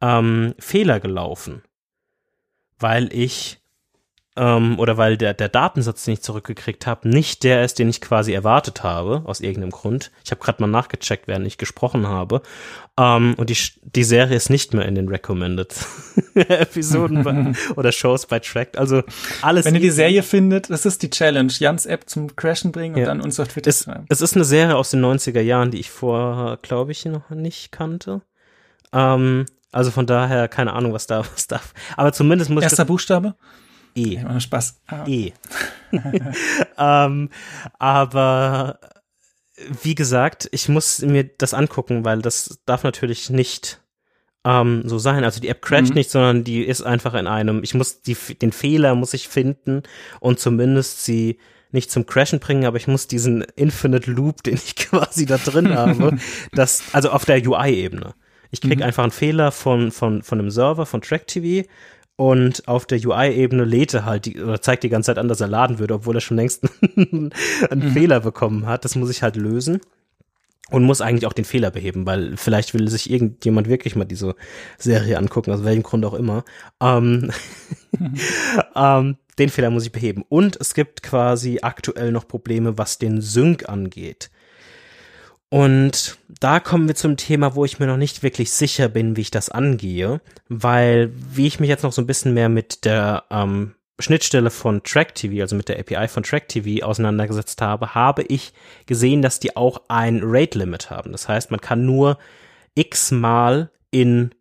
ähm, Fehler gelaufen, weil ich ähm, oder weil der, der Datensatz, den ich zurückgekriegt habe, nicht der ist, den ich quasi erwartet habe, aus irgendeinem Grund. Ich habe gerade mal nachgecheckt, während ich gesprochen habe. Ähm, und die, die Serie ist nicht mehr in den Recommended Episoden bei, oder Shows bei Tracked. Also alles. Wenn ihr die Serie findet, das ist die Challenge. Jans App zum Crashen bringen und ja. dann uns auf Twitter es, schreiben. Es ist eine Serie aus den 90er Jahren, die ich vorher, glaube ich, noch nicht kannte. Ähm, also von daher, keine Ahnung, was da, was da. Aber zumindest muss Erster Buchstabe? E. Spaß. Ah. E. ähm, aber wie gesagt, ich muss mir das angucken, weil das darf natürlich nicht ähm, so sein. Also die App crasht mhm. nicht, sondern die ist einfach in einem, ich muss die, den Fehler muss ich finden und zumindest sie nicht zum Crashen bringen, aber ich muss diesen Infinite Loop, den ich quasi da drin habe, das, also auf der UI-Ebene. Ich krieg mhm. einfach einen Fehler von, von, von einem Server, von TrackTV und auf der UI-Ebene lädt er halt die, oder zeigt die ganze Zeit an, dass er laden würde, obwohl er schon längst einen mhm. Fehler bekommen hat. Das muss ich halt lösen und muss eigentlich auch den Fehler beheben, weil vielleicht will sich irgendjemand wirklich mal diese Serie angucken, aus welchem Grund auch immer. Ähm, mhm. ähm, den Fehler muss ich beheben. Und es gibt quasi aktuell noch Probleme, was den Sync angeht. Und da kommen wir zum Thema, wo ich mir noch nicht wirklich sicher bin, wie ich das angehe, weil wie ich mich jetzt noch so ein bisschen mehr mit der ähm, Schnittstelle von TrackTV, also mit der API von TrackTV auseinandergesetzt habe, habe ich gesehen, dass die auch ein Rate-Limit haben. Das heißt, man kann nur x mal in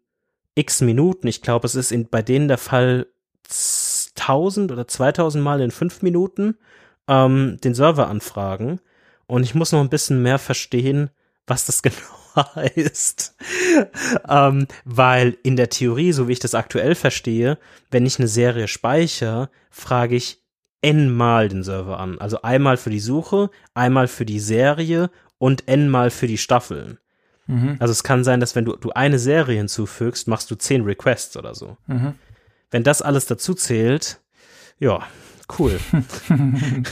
x Minuten, ich glaube, es ist in, bei denen der Fall 1000 oder 2000 Mal in fünf Minuten, ähm, den Server anfragen und ich muss noch ein bisschen mehr verstehen, was das genau heißt. ähm, weil in der Theorie, so wie ich das aktuell verstehe, wenn ich eine Serie speichere, frage ich n-mal den Server an. Also einmal für die Suche, einmal für die Serie und n-mal für die Staffeln. Mhm. Also es kann sein, dass wenn du, du eine Serie hinzufügst, machst du zehn Requests oder so. Mhm. Wenn das alles dazu zählt, ja, Cool.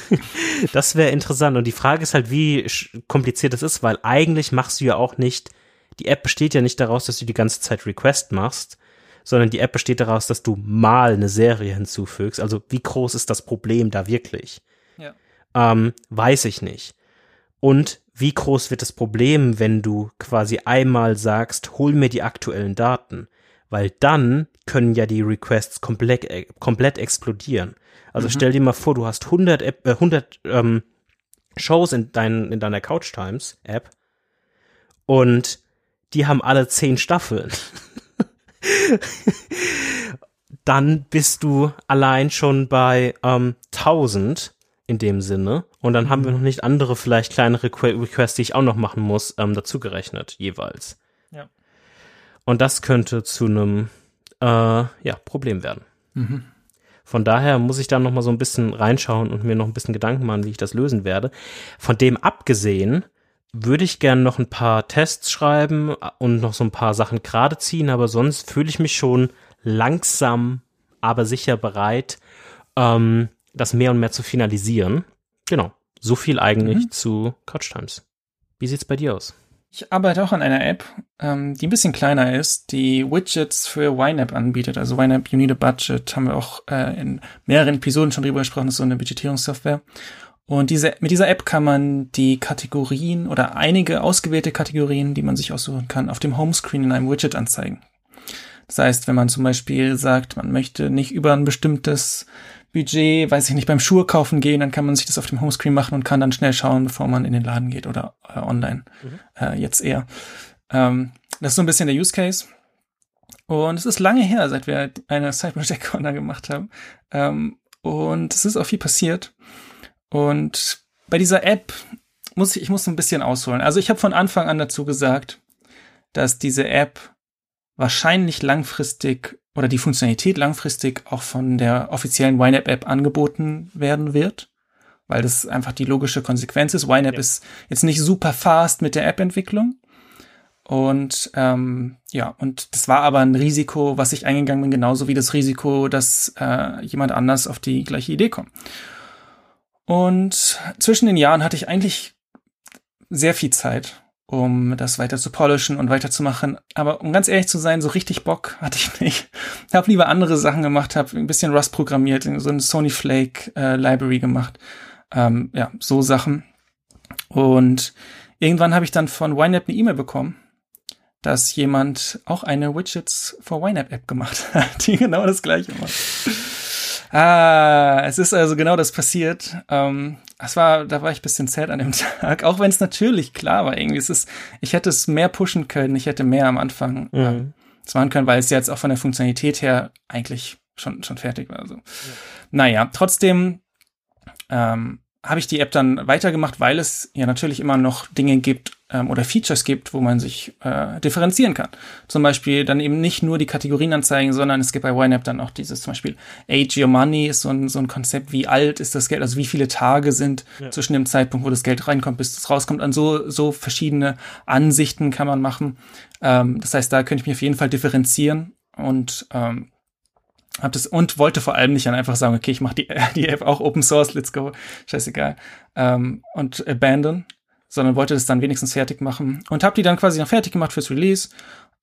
das wäre interessant. Und die Frage ist halt, wie kompliziert das ist, weil eigentlich machst du ja auch nicht, die App besteht ja nicht daraus, dass du die ganze Zeit Request machst, sondern die App besteht daraus, dass du mal eine Serie hinzufügst. Also wie groß ist das Problem da wirklich? Ja. Ähm, weiß ich nicht. Und wie groß wird das Problem, wenn du quasi einmal sagst, hol mir die aktuellen Daten? Weil dann können ja die Requests komplett, äh, komplett explodieren. Also mhm. stell dir mal vor, du hast 100, App, äh, 100 ähm, Shows in, dein, in deiner Couch Times App und die haben alle 10 Staffeln. dann bist du allein schon bei ähm, 1000 in dem Sinne. Und dann mhm. haben wir mhm. noch nicht andere, vielleicht kleinere Requests, die ich auch noch machen muss, ähm, dazu gerechnet, jeweils. Ja. Und das könnte zu einem äh, ja, Problem werden. Mhm. Von daher muss ich da noch mal so ein bisschen reinschauen und mir noch ein bisschen Gedanken machen, wie ich das lösen werde. Von dem abgesehen würde ich gerne noch ein paar Tests schreiben und noch so ein paar Sachen gerade ziehen, aber sonst fühle ich mich schon langsam, aber sicher bereit, ähm, das mehr und mehr zu finalisieren. Genau. So viel eigentlich mhm. zu Couch Times. Wie sieht's bei dir aus? Ich arbeite auch an einer App, ähm, die ein bisschen kleiner ist, die Widgets für YNAB anbietet. Also YNAB You Need a Budget haben wir auch äh, in mehreren Episoden schon drüber gesprochen, das ist so eine Budgetierungssoftware. Und diese, mit dieser App kann man die Kategorien oder einige ausgewählte Kategorien, die man sich aussuchen kann, auf dem Homescreen in einem Widget anzeigen. Das heißt, wenn man zum Beispiel sagt, man möchte nicht über ein bestimmtes Budget, weiß ich nicht, beim Schuhe kaufen gehen, dann kann man sich das auf dem Homescreen machen und kann dann schnell schauen, bevor man in den Laden geht oder äh, online. Mhm. Äh, jetzt eher. Ähm, das ist so ein bisschen der Use Case. Und es ist lange her, seit wir eine Side Project Corner gemacht haben. Ähm, und es ist auch viel passiert. Und bei dieser App muss ich, ich muss ein bisschen ausholen. Also ich habe von Anfang an dazu gesagt, dass diese App wahrscheinlich langfristig oder die Funktionalität langfristig auch von der offiziellen YNAB-App angeboten werden wird, weil das einfach die logische Konsequenz ist. YNAB ja. ist jetzt nicht super fast mit der App-Entwicklung. Und ähm, ja, und das war aber ein Risiko, was ich eingegangen bin, genauso wie das Risiko, dass äh, jemand anders auf die gleiche Idee kommt. Und zwischen den Jahren hatte ich eigentlich sehr viel Zeit um das weiter zu polischen und weiterzumachen. Aber um ganz ehrlich zu sein, so richtig Bock hatte ich nicht. Ich habe lieber andere Sachen gemacht, habe ein bisschen Rust programmiert, so eine Sony Flake äh, Library gemacht. Ähm, ja, so Sachen. Und irgendwann habe ich dann von YNAB eine E-Mail bekommen, dass jemand auch eine Widgets for YNAB App gemacht hat, die genau das gleiche macht. Ah, es ist also genau das passiert. Ähm, es war, da war ich bisschen sad an dem Tag, auch wenn es natürlich klar war irgendwie. Es ist, ich hätte es mehr pushen können, ich hätte mehr am Anfang mhm. äh, machen können, weil es jetzt auch von der Funktionalität her eigentlich schon schon fertig war. So. Ja. Naja, trotzdem ähm, habe ich die App dann weitergemacht, weil es ja natürlich immer noch Dinge gibt ähm, oder Features gibt, wo man sich äh, differenzieren kann. Zum Beispiel dann eben nicht nur die Kategorien anzeigen, sondern es gibt bei YNAB dann auch dieses zum Beispiel Age Your Money ist so ein, so ein Konzept, wie alt ist das Geld, also wie viele Tage sind ja. zwischen dem Zeitpunkt, wo das Geld reinkommt, bis es rauskommt. An so, so verschiedene Ansichten kann man machen. Ähm, das heißt, da könnte ich mich auf jeden Fall differenzieren und ähm, hab das und wollte vor allem nicht dann einfach sagen, okay, ich mache die, die App auch Open Source, let's go, scheißegal, ähm, und abandon, sondern wollte das dann wenigstens fertig machen und habe die dann quasi noch fertig gemacht fürs Release.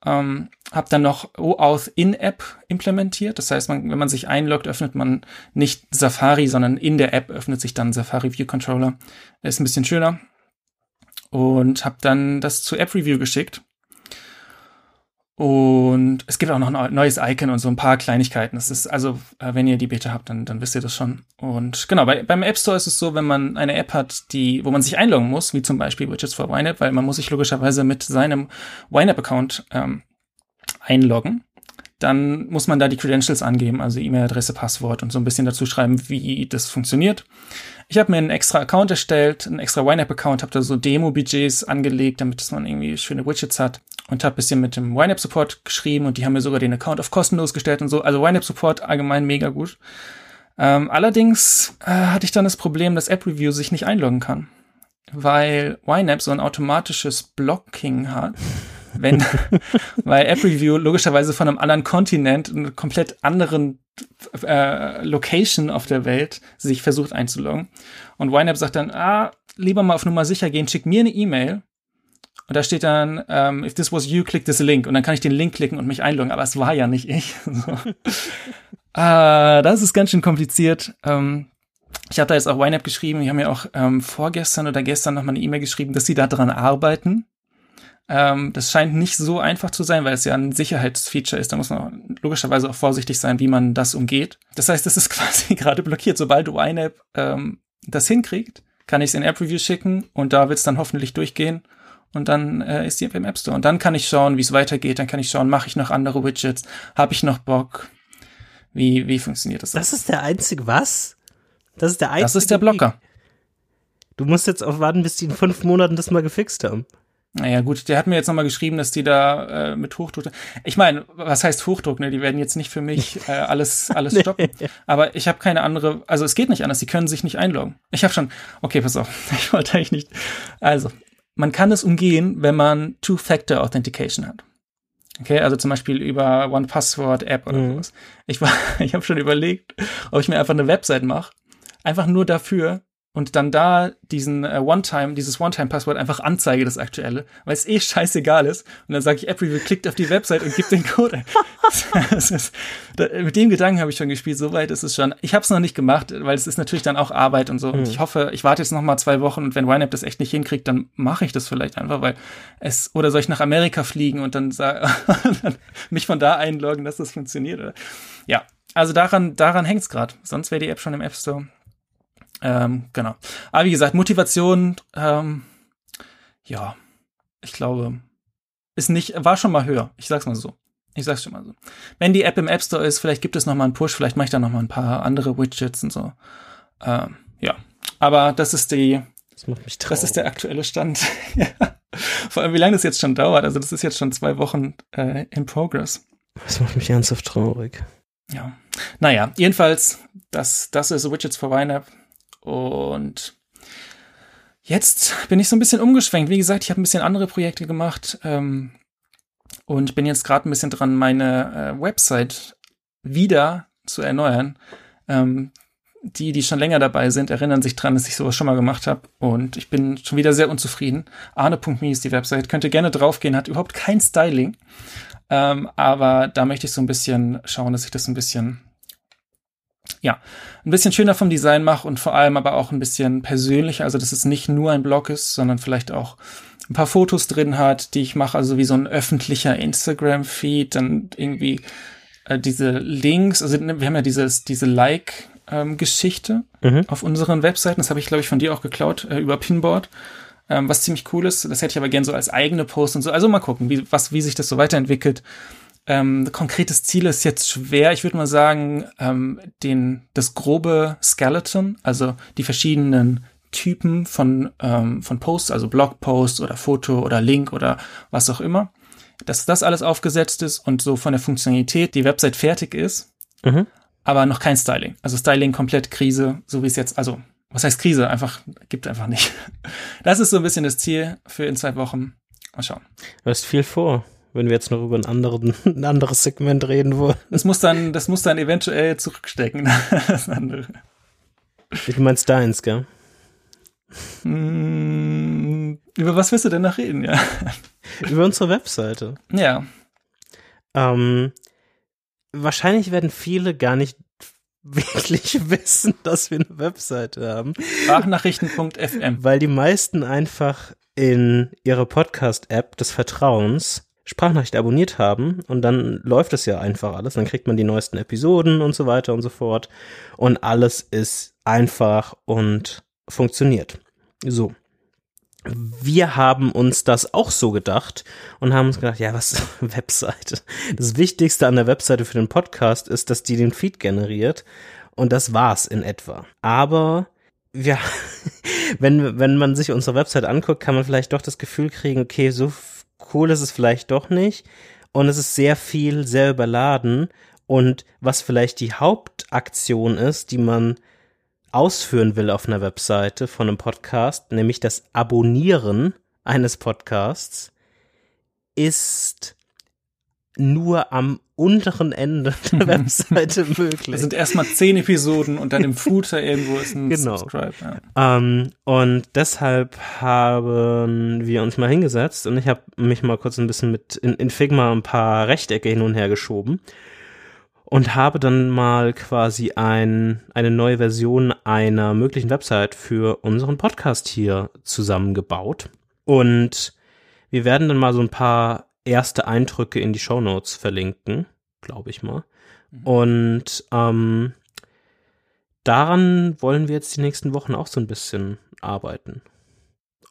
Ähm, habe dann noch OAuth in-App implementiert. Das heißt, man, wenn man sich einloggt, öffnet man nicht Safari, sondern in der App öffnet sich dann Safari View Controller. Ist ein bisschen schöner. Und habe dann das zu App Review geschickt und es gibt auch noch ein neues Icon und so ein paar Kleinigkeiten. Das ist also, äh, wenn ihr die Beta habt, dann, dann wisst ihr das schon. Und genau, bei, beim App Store ist es so, wenn man eine App hat, die, wo man sich einloggen muss, wie zum Beispiel Widgets for YNAB, weil man muss sich logischerweise mit seinem YNAB-Account ähm, einloggen dann muss man da die Credentials angeben, also E-Mail-Adresse, Passwort und so ein bisschen dazu schreiben, wie das funktioniert. Ich habe mir einen extra Account erstellt, einen extra YNAB-Account, habe da so Demo-Budgets angelegt, damit man irgendwie schöne Widgets hat und habe bisschen mit dem YNAB-Support geschrieben und die haben mir sogar den Account auf kostenlos gestellt und so. Also YNAB-Support allgemein mega gut. Ähm, allerdings äh, hatte ich dann das Problem, dass App-Review sich nicht einloggen kann, weil YNAB so ein automatisches Blocking hat wenn, weil App Review logischerweise von einem anderen Kontinent, einer komplett anderen äh, Location auf der Welt sich versucht einzuloggen. Und YNAB sagt dann, ah, lieber mal auf Nummer sicher gehen, schick mir eine E-Mail. Und da steht dann, um, ähm, if this was you, click this link. Und dann kann ich den Link klicken und mich einloggen. Aber es war ja nicht ich. so. ah, das ist ganz schön kompliziert. Ähm, ich habe da jetzt auch YNAB geschrieben. Die haben mir auch ähm, vorgestern oder gestern noch mal eine E-Mail geschrieben, dass sie da dran arbeiten. Ähm, das scheint nicht so einfach zu sein, weil es ja ein Sicherheitsfeature ist. Da muss man logischerweise auch vorsichtig sein, wie man das umgeht. Das heißt, es ist quasi gerade blockiert. Sobald du eine App ähm, das hinkriegt, kann ich es in App Review schicken und da wird es dann hoffentlich durchgehen. Und dann äh, ist die App im App Store. Und dann kann ich schauen, wie es weitergeht. Dann kann ich schauen, mache ich noch andere Widgets? Habe ich noch Bock? Wie, wie funktioniert das? Das ist der einzige, was? Das ist der einzige. Das ist der Blocker. Du musst jetzt auch warten, bis die in fünf Monaten das mal gefixt haben. Naja, gut, der hat mir jetzt nochmal geschrieben, dass die da äh, mit Hochdruck. Ich meine, was heißt Hochdruck, ne? Die werden jetzt nicht für mich äh, alles, alles stoppen. Aber ich habe keine andere, also es geht nicht anders, die können sich nicht einloggen. Ich habe schon, okay, pass auf, ich wollte eigentlich nicht. Also, man kann es umgehen, wenn man Two-Factor Authentication hat. Okay, also zum Beispiel über One-Password-App oder mhm. sowas. Ich war, ich habe schon überlegt, ob ich mir einfach eine Website mache, einfach nur dafür, und dann da diesen äh, One-Time, dieses One-Time-Passwort einfach anzeige, das aktuelle, weil es eh scheißegal ist. Und dann sage ich AppReview, klickt auf die Website und gibt den Code. ist, da, mit dem Gedanken habe ich schon gespielt, soweit ist es schon. Ich habe es noch nicht gemacht, weil es ist natürlich dann auch Arbeit und so. Mhm. Und ich hoffe, ich warte jetzt noch mal zwei Wochen und wenn YNAB das echt nicht hinkriegt, dann mache ich das vielleicht einfach, weil es, oder soll ich nach Amerika fliegen und dann, mich von da einloggen, dass das funktioniert? Oder? Ja, also daran, daran hängt's gerade. Sonst wäre die App schon im App Store. Ähm, genau. Aber wie gesagt, Motivation, ähm, ja, ich glaube, ist nicht, war schon mal höher. Ich sag's mal so. Ich sag's schon mal so. Wenn die App im App Store ist, vielleicht gibt es noch mal einen Push, vielleicht mache ich da noch mal ein paar andere Widgets und so. Ähm, ja, aber das ist die, das macht mich traurig. Das ist der aktuelle Stand. Vor allem, wie lange das jetzt schon dauert. Also das ist jetzt schon zwei Wochen äh, in Progress. Das macht mich ernsthaft traurig. Ja. Naja, jedenfalls, das, das ist Widgets for YNAB. Und jetzt bin ich so ein bisschen umgeschwenkt. Wie gesagt, ich habe ein bisschen andere Projekte gemacht ähm, und bin jetzt gerade ein bisschen dran, meine äh, Website wieder zu erneuern. Ähm, die, die schon länger dabei sind, erinnern sich dran, dass ich sowas schon mal gemacht habe. Und ich bin schon wieder sehr unzufrieden. Arne.me ist die Website. Könnt ihr gerne draufgehen, hat überhaupt kein Styling. Ähm, aber da möchte ich so ein bisschen schauen, dass ich das ein bisschen ja, ein bisschen schöner vom Design mache und vor allem aber auch ein bisschen persönlicher, also dass es nicht nur ein Blog ist, sondern vielleicht auch ein paar Fotos drin hat, die ich mache, also wie so ein öffentlicher Instagram-Feed, dann irgendwie äh, diese Links, also ne, wir haben ja dieses, diese Like-Geschichte ähm, mhm. auf unseren Webseiten, das habe ich, glaube ich, von dir auch geklaut, äh, über Pinboard, ähm, was ziemlich cool ist, das hätte ich aber gern so als eigene Post und so, also mal gucken, wie, was, wie sich das so weiterentwickelt. Ähm, konkretes Ziel ist jetzt schwer. Ich würde mal sagen, ähm, den, das grobe Skeleton, also die verschiedenen Typen von, ähm, von Posts, also Blogpost oder Foto oder Link oder was auch immer, dass das alles aufgesetzt ist und so von der Funktionalität die Website fertig ist, mhm. aber noch kein Styling. Also Styling komplett Krise, so wie es jetzt, also was heißt Krise? Einfach, gibt einfach nicht. Das ist so ein bisschen das Ziel für in zwei Wochen. Mal schauen. Du hast viel vor wenn wir jetzt noch über einen anderen, ein anderes Segment reden wollen. Das muss dann, das muss dann eventuell zurückstecken, das andere. Du meinst deins, gell? Mm, über was willst du denn noch reden, ja? Über unsere Webseite. Ja. Ähm, wahrscheinlich werden viele gar nicht wirklich wissen, dass wir eine Webseite haben. Sprachnachrichten.fm. Weil die meisten einfach in ihre Podcast-App des Vertrauens Sprachnachricht abonniert haben und dann läuft es ja einfach alles. Dann kriegt man die neuesten Episoden und so weiter und so fort. Und alles ist einfach und funktioniert. So. Wir haben uns das auch so gedacht und haben uns gedacht, ja, was Webseite. Das Wichtigste an der Webseite für den Podcast ist, dass die den Feed generiert. Und das war's in etwa. Aber ja, wenn, wenn man sich unsere Website anguckt, kann man vielleicht doch das Gefühl kriegen, okay, so cool ist es vielleicht doch nicht. Und es ist sehr viel, sehr überladen. Und was vielleicht die Hauptaktion ist, die man ausführen will auf einer Webseite von einem Podcast, nämlich das Abonnieren eines Podcasts, ist nur am unteren Ende der Webseite möglich. Es sind erstmal zehn Episoden und dann im Footer irgendwo ist ein genau. Subscribe. Ja. Ähm, und deshalb haben wir uns mal hingesetzt und ich habe mich mal kurz ein bisschen mit in, in Figma ein paar Rechtecke hin und her geschoben und habe dann mal quasi ein, eine neue Version einer möglichen Website für unseren Podcast hier zusammengebaut. Und wir werden dann mal so ein paar erste Eindrücke in die Show Notes verlinken, glaube ich mal. Mhm. Und ähm, daran wollen wir jetzt die nächsten Wochen auch so ein bisschen arbeiten.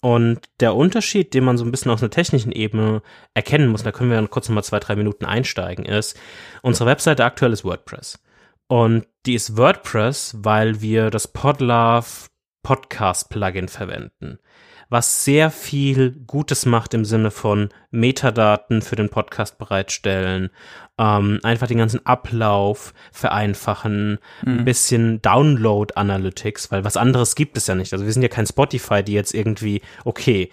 Und der Unterschied, den man so ein bisschen aus einer technischen Ebene erkennen muss, da können wir dann kurz nochmal zwei, drei Minuten einsteigen, ist, unsere Webseite aktuell ist WordPress. Und die ist WordPress, weil wir das Podlove Podcast-Plugin verwenden, was sehr viel Gutes macht im Sinne von Metadaten für den Podcast bereitstellen, ähm, einfach den ganzen Ablauf vereinfachen, mhm. ein bisschen Download Analytics, weil was anderes gibt es ja nicht. Also wir sind ja kein Spotify, die jetzt irgendwie, okay,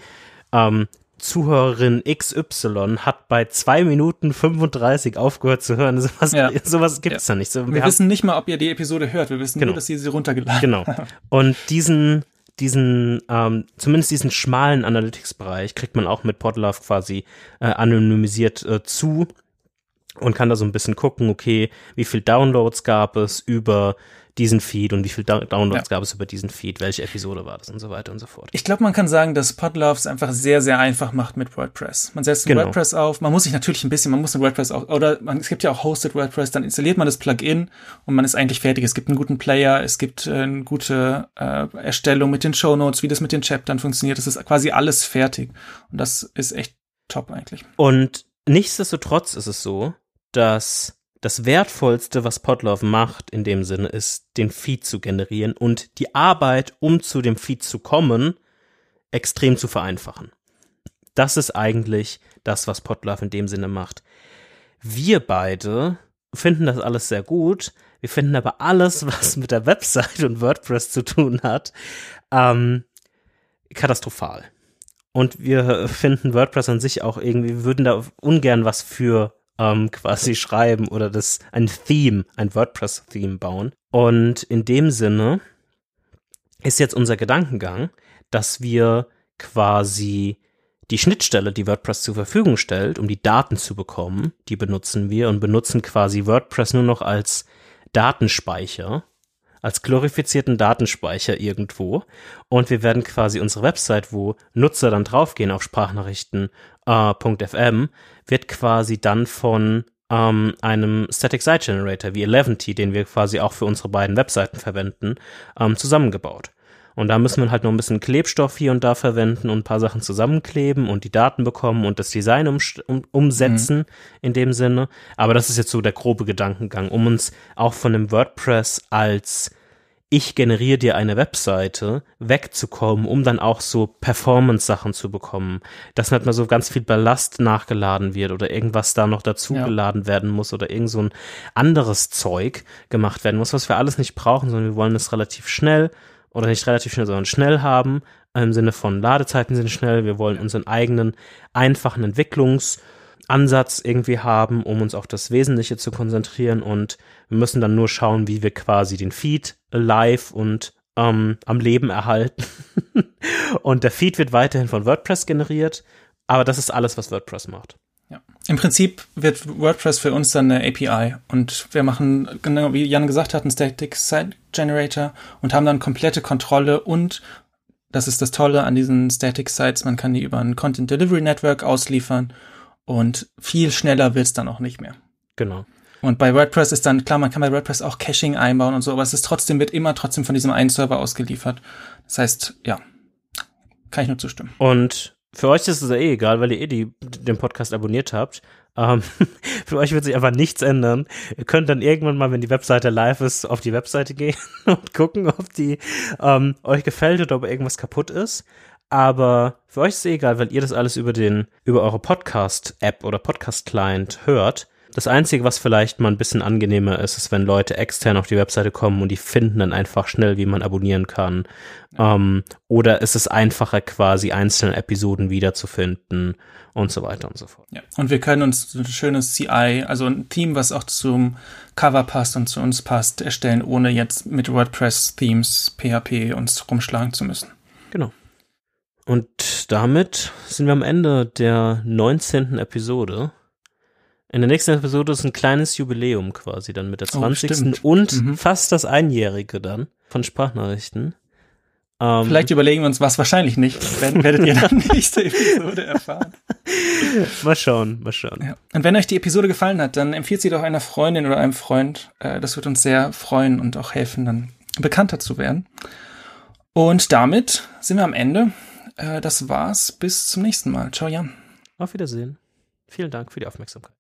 ähm, Zuhörerin XY hat bei zwei Minuten 35 aufgehört zu hören. Sowas, ja. sowas gibt es ja. ja nicht. So, wir, wir wissen nicht mal, ob ihr die Episode hört. Wir wissen genau. nur, dass ihr sie runtergeladen Genau. Und diesen, diesen, ähm, zumindest diesen schmalen Analytics-Bereich kriegt man auch mit Podlove quasi äh, anonymisiert äh, zu und kann da so ein bisschen gucken, okay, wie viel Downloads gab es über diesen Feed und wie viel Downloads ja. gab es über diesen Feed, welche Episode war das und so weiter und so fort. Ich glaube, man kann sagen, dass Podlove es einfach sehr, sehr einfach macht mit WordPress. Man setzt genau. WordPress auf, man muss sich natürlich ein bisschen, man muss ein WordPress auch, oder man, es gibt ja auch Hosted WordPress, dann installiert man das Plugin und man ist eigentlich fertig. Es gibt einen guten Player, es gibt äh, eine gute äh, Erstellung mit den Show Notes, wie das mit den Chaptern funktioniert. Das ist quasi alles fertig. Und das ist echt top eigentlich. Und nichtsdestotrotz ist es so, dass das Wertvollste, was Podlove macht, in dem Sinne, ist, den Feed zu generieren und die Arbeit, um zu dem Feed zu kommen, extrem zu vereinfachen. Das ist eigentlich das, was Podlove in dem Sinne macht. Wir beide finden das alles sehr gut. Wir finden aber alles, was mit der Website und WordPress zu tun hat, ähm, katastrophal. Und wir finden WordPress an sich auch irgendwie, würden da ungern was für ähm, quasi schreiben oder das ein Theme, ein WordPress-Theme bauen. Und in dem Sinne ist jetzt unser Gedankengang, dass wir quasi die Schnittstelle, die WordPress zur Verfügung stellt, um die Daten zu bekommen, die benutzen wir und benutzen quasi WordPress nur noch als Datenspeicher als glorifizierten Datenspeicher irgendwo und wir werden quasi unsere Website, wo Nutzer dann draufgehen auf Sprachnachrichten.fm, äh, wird quasi dann von ähm, einem Static Site Generator wie Eleventy, den wir quasi auch für unsere beiden Webseiten verwenden, ähm, zusammengebaut. Und da müssen wir halt noch ein bisschen Klebstoff hier und da verwenden und ein paar Sachen zusammenkleben und die Daten bekommen und das Design um, um, umsetzen mhm. in dem Sinne. Aber das ist jetzt so der grobe Gedankengang, um uns auch von dem WordPress als ich generiere dir eine Webseite wegzukommen, um dann auch so Performance-Sachen zu bekommen. Dass nicht mal so ganz viel Ballast nachgeladen wird oder irgendwas da noch dazugeladen ja. werden muss oder irgend so ein anderes Zeug gemacht werden muss, was wir alles nicht brauchen, sondern wir wollen es relativ schnell oder nicht relativ schnell, sondern schnell haben, im Sinne von Ladezeiten sind schnell. Wir wollen unseren eigenen einfachen Entwicklungsansatz irgendwie haben, um uns auf das Wesentliche zu konzentrieren und müssen dann nur schauen, wie wir quasi den Feed live und ähm, am Leben erhalten. und der Feed wird weiterhin von WordPress generiert, aber das ist alles, was WordPress macht. Ja. Im Prinzip wird WordPress für uns dann eine API und wir machen, genau wie Jan gesagt hat, einen Static Site Generator und haben dann komplette Kontrolle und das ist das Tolle an diesen Static Sites, man kann die über ein Content Delivery Network ausliefern und viel schneller wird's dann auch nicht mehr. Genau. Und bei WordPress ist dann, klar, man kann bei WordPress auch Caching einbauen und so, aber es ist trotzdem, wird immer trotzdem von diesem einen Server ausgeliefert. Das heißt, ja, kann ich nur zustimmen. Und für euch ist es ja eh egal, weil ihr eh die, den Podcast abonniert habt. Ähm, für euch wird sich einfach nichts ändern. Ihr könnt dann irgendwann mal, wenn die Webseite live ist, auf die Webseite gehen und gucken, ob die ähm, euch gefällt oder ob irgendwas kaputt ist. Aber für euch ist es eh egal, weil ihr das alles über den, über eure Podcast-App oder Podcast-Client hört. Das Einzige, was vielleicht mal ein bisschen angenehmer ist, ist, wenn Leute extern auf die Webseite kommen und die finden dann einfach schnell, wie man abonnieren kann. Ähm, oder ist es einfacher, quasi einzelne Episoden wiederzufinden und so weiter und so fort. Ja. Und wir können uns ein schönes CI, also ein Team, was auch zum Cover passt und zu uns passt, erstellen, ohne jetzt mit WordPress-Themes, PHP uns rumschlagen zu müssen. Genau. Und damit sind wir am Ende der 19. Episode. In der nächsten Episode ist ein kleines Jubiläum quasi dann mit der 20. Oh, und mhm. fast das Einjährige dann von Sprachnachrichten. Ähm, Vielleicht überlegen wir uns was, wahrscheinlich nicht. Werden, werdet ihr dann nächste Episode erfahren. mal schauen, mal schauen. Ja. Und wenn euch die Episode gefallen hat, dann empfiehlt sie doch einer Freundin oder einem Freund. Äh, das wird uns sehr freuen und auch helfen, dann bekannter zu werden. Und damit sind wir am Ende. Äh, das war's. Bis zum nächsten Mal. Ciao, Jan. Auf Wiedersehen. Vielen Dank für die Aufmerksamkeit.